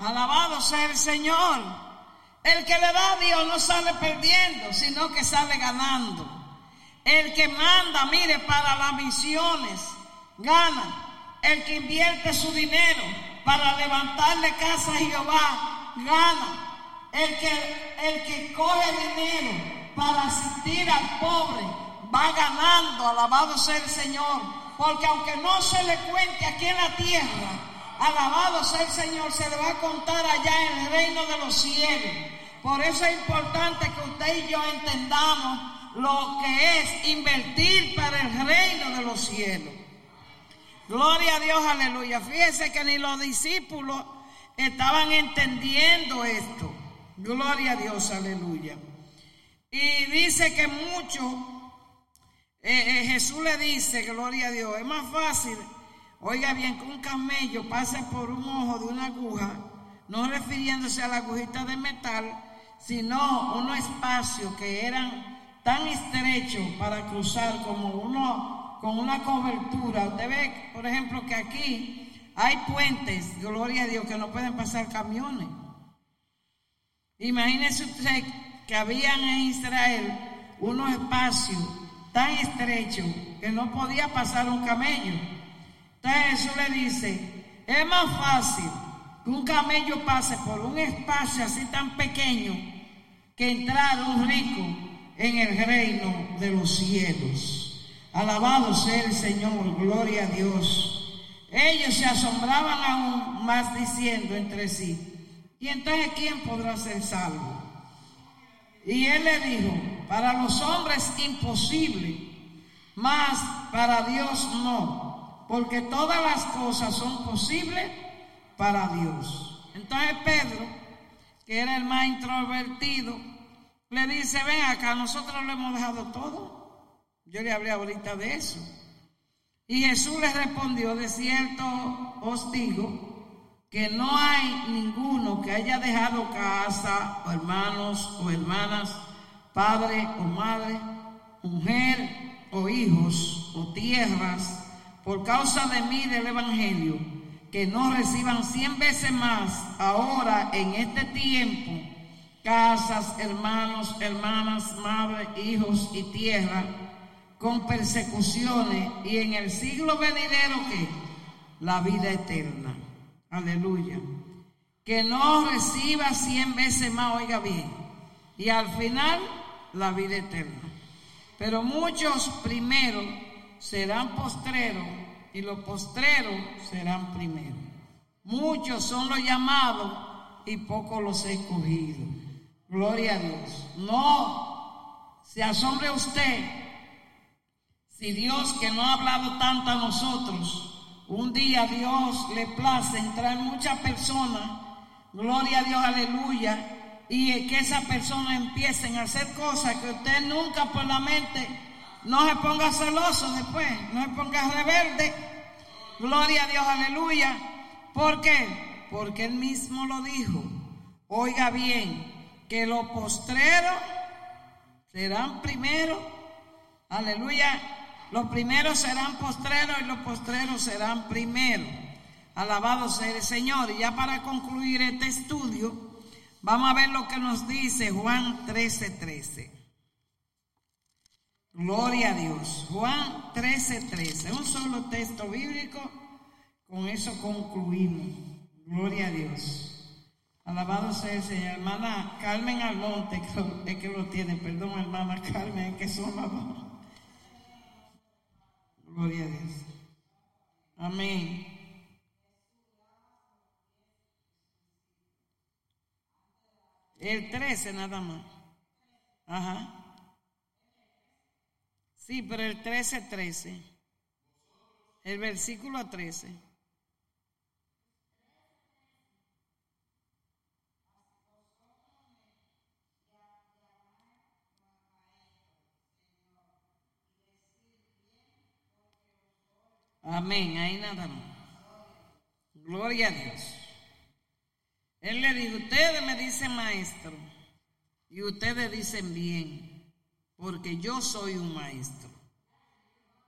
Alabado sea el Señor. El que le da a Dios no sale perdiendo, sino que sale ganando. El que manda, mire, para las misiones, gana. El que invierte su dinero para levantarle casa a Jehová, gana. El que, el que coge dinero para asistir al pobre, va ganando. Alabado sea el Señor. Porque aunque no se le cuente aquí en la tierra, alabado sea el Señor, se le va a contar allá en el reino de los cielos. Por eso es importante que usted y yo entendamos lo que es invertir para el reino de los cielos. Gloria a Dios, aleluya. Fíjese que ni los discípulos estaban entendiendo esto. Gloria a Dios, aleluya. Y dice que mucho, eh, eh, Jesús le dice, gloria a Dios, es más fácil, oiga bien, que un camello pase por un ojo de una aguja, no refiriéndose a la agujita de metal, sino unos espacios que eran tan estrechos para cruzar como uno con una cobertura. Usted ve, por ejemplo, que aquí hay puentes, gloria a Dios, que no pueden pasar camiones. Imagínese usted que habían en Israel unos espacios tan estrechos que no podía pasar un camello. Entonces Jesús le dice, es más fácil que un camello pase por un espacio así tan pequeño que entrar un rico en el reino de los cielos. Alabado sea el Señor, gloria a Dios. Ellos se asombraban aún más diciendo entre sí, ¿y entonces quién podrá ser salvo? Y él le dijo, para los hombres imposible, mas para Dios no, porque todas las cosas son posibles para Dios. Entonces Pedro, que era el más introvertido, le dice, ven acá, nosotros le hemos dejado todo. Yo le hablé ahorita de eso. Y Jesús le respondió, de cierto os digo, que no hay ninguno que haya dejado casa, o hermanos o hermanas, padre o madre, mujer o hijos o tierras, por causa de mí del Evangelio, que no reciban cien veces más ahora en este tiempo, casas, hermanos, hermanas, madre, hijos y tierra, con persecuciones, y en el siglo venidero que la vida eterna. Aleluya. Que no reciba cien veces más, oiga bien. Y al final, la vida eterna. Pero muchos primeros serán postreros y los postreros serán primeros. Muchos son los llamados y pocos los escogidos. Gloria a Dios. No se asombre usted si Dios que no ha hablado tanto a nosotros, un día Dios le place entrar muchas personas, gloria a Dios, aleluya, y que esas personas empiecen a hacer cosas que usted nunca por la mente no se ponga celoso después, no se ponga rebelde. Gloria a Dios, aleluya. ¿Por qué? Porque él mismo lo dijo. Oiga bien, que los postreros serán primero. Aleluya. Los primeros serán postreros y los postreros serán primeros. Alabado sea el Señor. Y ya para concluir este estudio, vamos a ver lo que nos dice Juan 13:13. 13. Gloria a Dios. Juan 13:13. 13. Un solo texto bíblico. Con eso concluimos. Gloria a Dios. Alabado sea el Señor. Hermana Carmen Almonte, es que lo tiene. Perdón, hermana Carmen, que son dos. Gloria a Dios. Amén. El 13 nada más. Ajá. Sí, pero el 13, 13. El versículo 13. Amén, ahí nada más. Gloria a Dios. Él le dijo, ustedes me dicen maestro y ustedes dicen bien, porque yo soy un maestro.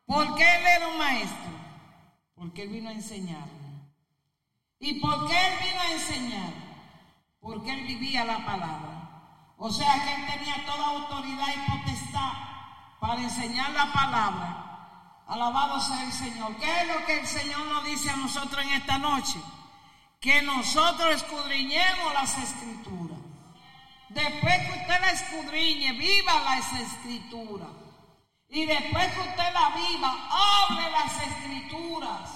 ¿Por qué él era un maestro? Porque él vino a enseñar. ¿Y por qué él vino a enseñar? Porque él vivía la palabra. O sea que él tenía toda autoridad y potestad para enseñar la palabra. Alabado sea el Señor. ¿Qué es lo que el Señor nos dice a nosotros en esta noche? Que nosotros escudriñemos las escrituras. Después que usted la escudriñe, viva las escrituras. Y después que usted la viva, hable las escrituras.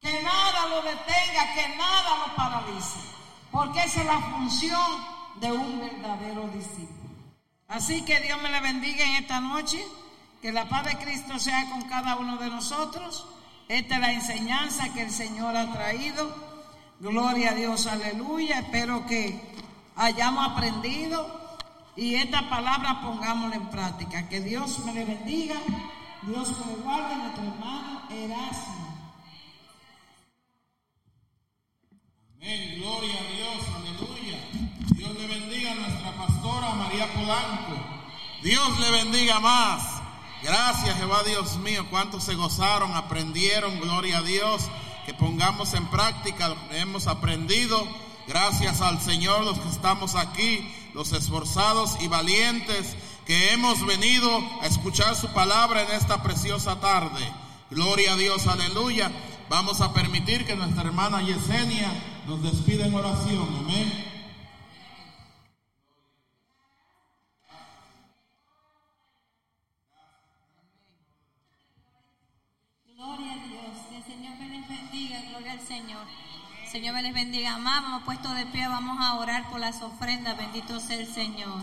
Que nada lo detenga, que nada lo paralice. Porque esa es la función de un verdadero discípulo. Así que Dios me le bendiga en esta noche. Que la paz de Cristo sea con cada uno de nosotros. Esta es la enseñanza que el Señor ha traído. Gloria a Dios, aleluya. Espero que hayamos aprendido y esta palabra pongámosla en práctica. Que Dios me le bendiga. Dios me le guarde, nuestro hermano Erasmo. Amén, gloria a Dios, aleluya. Dios le bendiga a nuestra pastora María Polanco. Dios le bendiga más. Gracias Jehová Dios mío, cuántos se gozaron, aprendieron, gloria a Dios, que pongamos en práctica lo hemos aprendido. Gracias al Señor los que estamos aquí, los esforzados y valientes que hemos venido a escuchar su palabra en esta preciosa tarde. Gloria a Dios, aleluya. Vamos a permitir que nuestra hermana Yesenia nos despida en oración. Amén. Señor me les bendiga más. Vamos puesto de pie. Vamos a orar por las ofrendas. Bendito sea el Señor.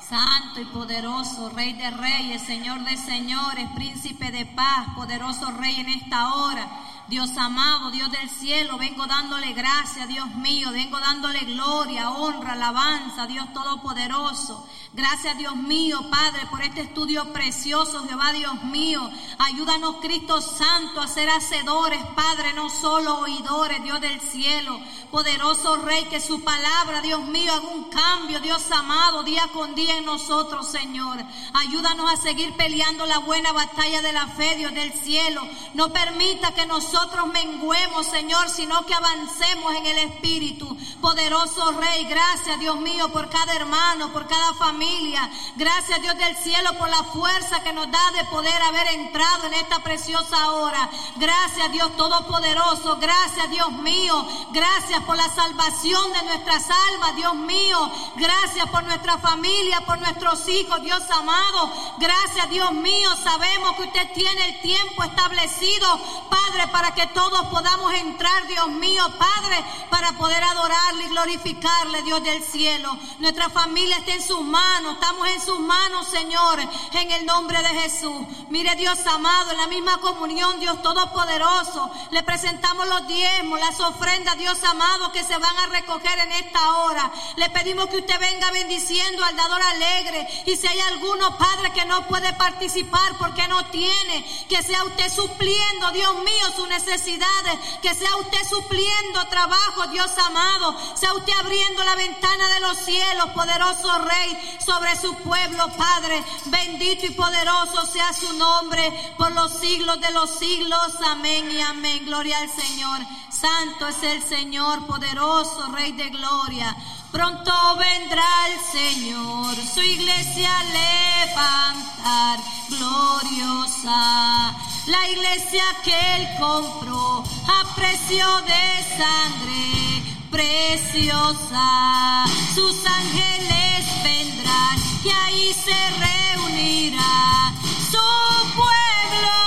Santo y poderoso, Rey de Reyes, Señor de Señores, Príncipe de Paz, poderoso Rey en esta hora. Dios amado, Dios del cielo, vengo dándole gracias, Dios mío, vengo dándole gloria, honra, alabanza, Dios todopoderoso. Gracias, Dios mío, Padre, por este estudio precioso, Jehová, Dios mío. Ayúdanos, Cristo Santo, a ser hacedores, Padre, no solo oidores, Dios del cielo. Poderoso Rey, que su palabra, Dios mío, haga un cambio, Dios amado, día con día en nosotros, Señor. Ayúdanos a seguir peleando la buena batalla de la fe, Dios del cielo. No permita que nosotros menguemos, Señor, sino que avancemos en el Espíritu. Poderoso Rey, gracias, Dios mío, por cada hermano, por cada familia. Gracias, Dios del cielo, por la fuerza que nos da de poder haber entrado en esta preciosa hora. Gracias, Dios Todopoderoso. Gracias, Dios mío. Gracias por la salvación de nuestras almas, Dios mío. Gracias por nuestra familia, por nuestros hijos, Dios amado. Gracias, Dios mío. Sabemos que usted tiene el tiempo establecido, Padre, para que todos podamos entrar, Dios mío, Padre, para poder adorarle y glorificarle, Dios del cielo. Nuestra familia está en sus manos estamos en sus manos, Señor, en el nombre de Jesús. Mire Dios amado, en la misma comunión, Dios Todopoderoso, le presentamos los diezmos, las ofrendas, Dios amado, que se van a recoger en esta hora. Le pedimos que usted venga bendiciendo al dador alegre. Y si hay alguno, Padre, que no puede participar porque no tiene, que sea usted supliendo, Dios mío, sus necesidades, que sea usted supliendo trabajo, Dios amado, sea usted abriendo la ventana de los cielos, poderoso Rey, sobre su pueblo, Padre. Bendito y poderoso sea su nombre por los siglos de los siglos. Amén y amén. Gloria al Señor. Santo es el Señor, poderoso Rey de gloria. Pronto vendrá el Señor, su iglesia levantar gloriosa. La iglesia que él compró a precio de sangre preciosa. Sus ángeles vendrán y ahí se reunirá su pueblo.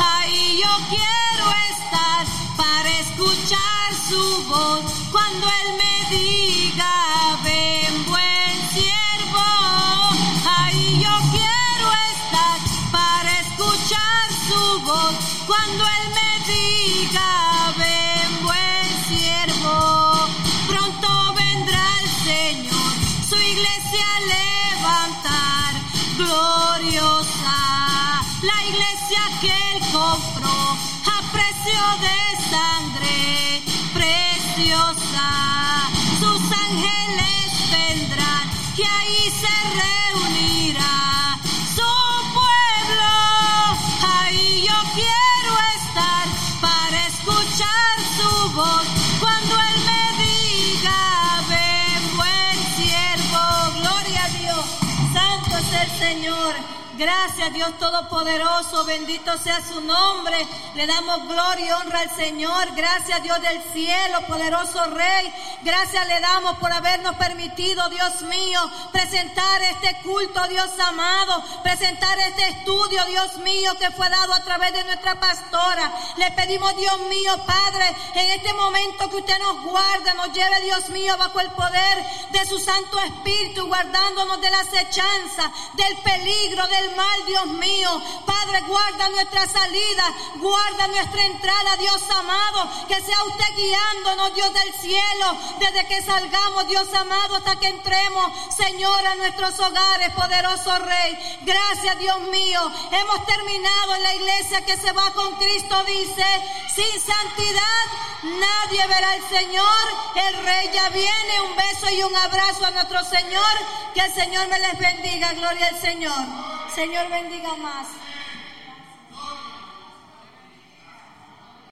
Ahí yo quiero estar para escuchar su voz cuando él me diga ven buen siervo. Ahí yo quiero estar para escuchar su voz cuando él me diga ven buen siervo. Pronto vendrá el Señor, su iglesia levantar gloriosa. La iglesia que él compró a precio de sangre preciosa. Gracias Dios Todopoderoso, bendito sea su nombre. Le damos gloria y honra al Señor. Gracias Dios del cielo, poderoso Rey. Gracias le damos por habernos permitido, Dios mío, presentar este culto, Dios amado, presentar este estudio, Dios mío, que fue dado a través de nuestra pastora. Le pedimos, Dios mío, Padre, en este momento que usted nos guarde, nos lleve, Dios mío, bajo el poder de su Santo Espíritu, guardándonos de la acechanza, del peligro, del mal, Dios mío. Padre, guarda nuestra salida, guarda nuestra entrada, Dios amado, que sea usted guiándonos, Dios del cielo, desde que salgamos, Dios amado, hasta que entremos, Señor, a nuestros hogares, poderoso Rey. Gracias, Dios mío. Hemos terminado en la iglesia que se va con Cristo, dice, sin santidad nadie verá al Señor. El Rey ya viene. Un beso y un abrazo a nuestro Señor. Que el Señor me les bendiga. Gloria al Señor. Señor bendiga más.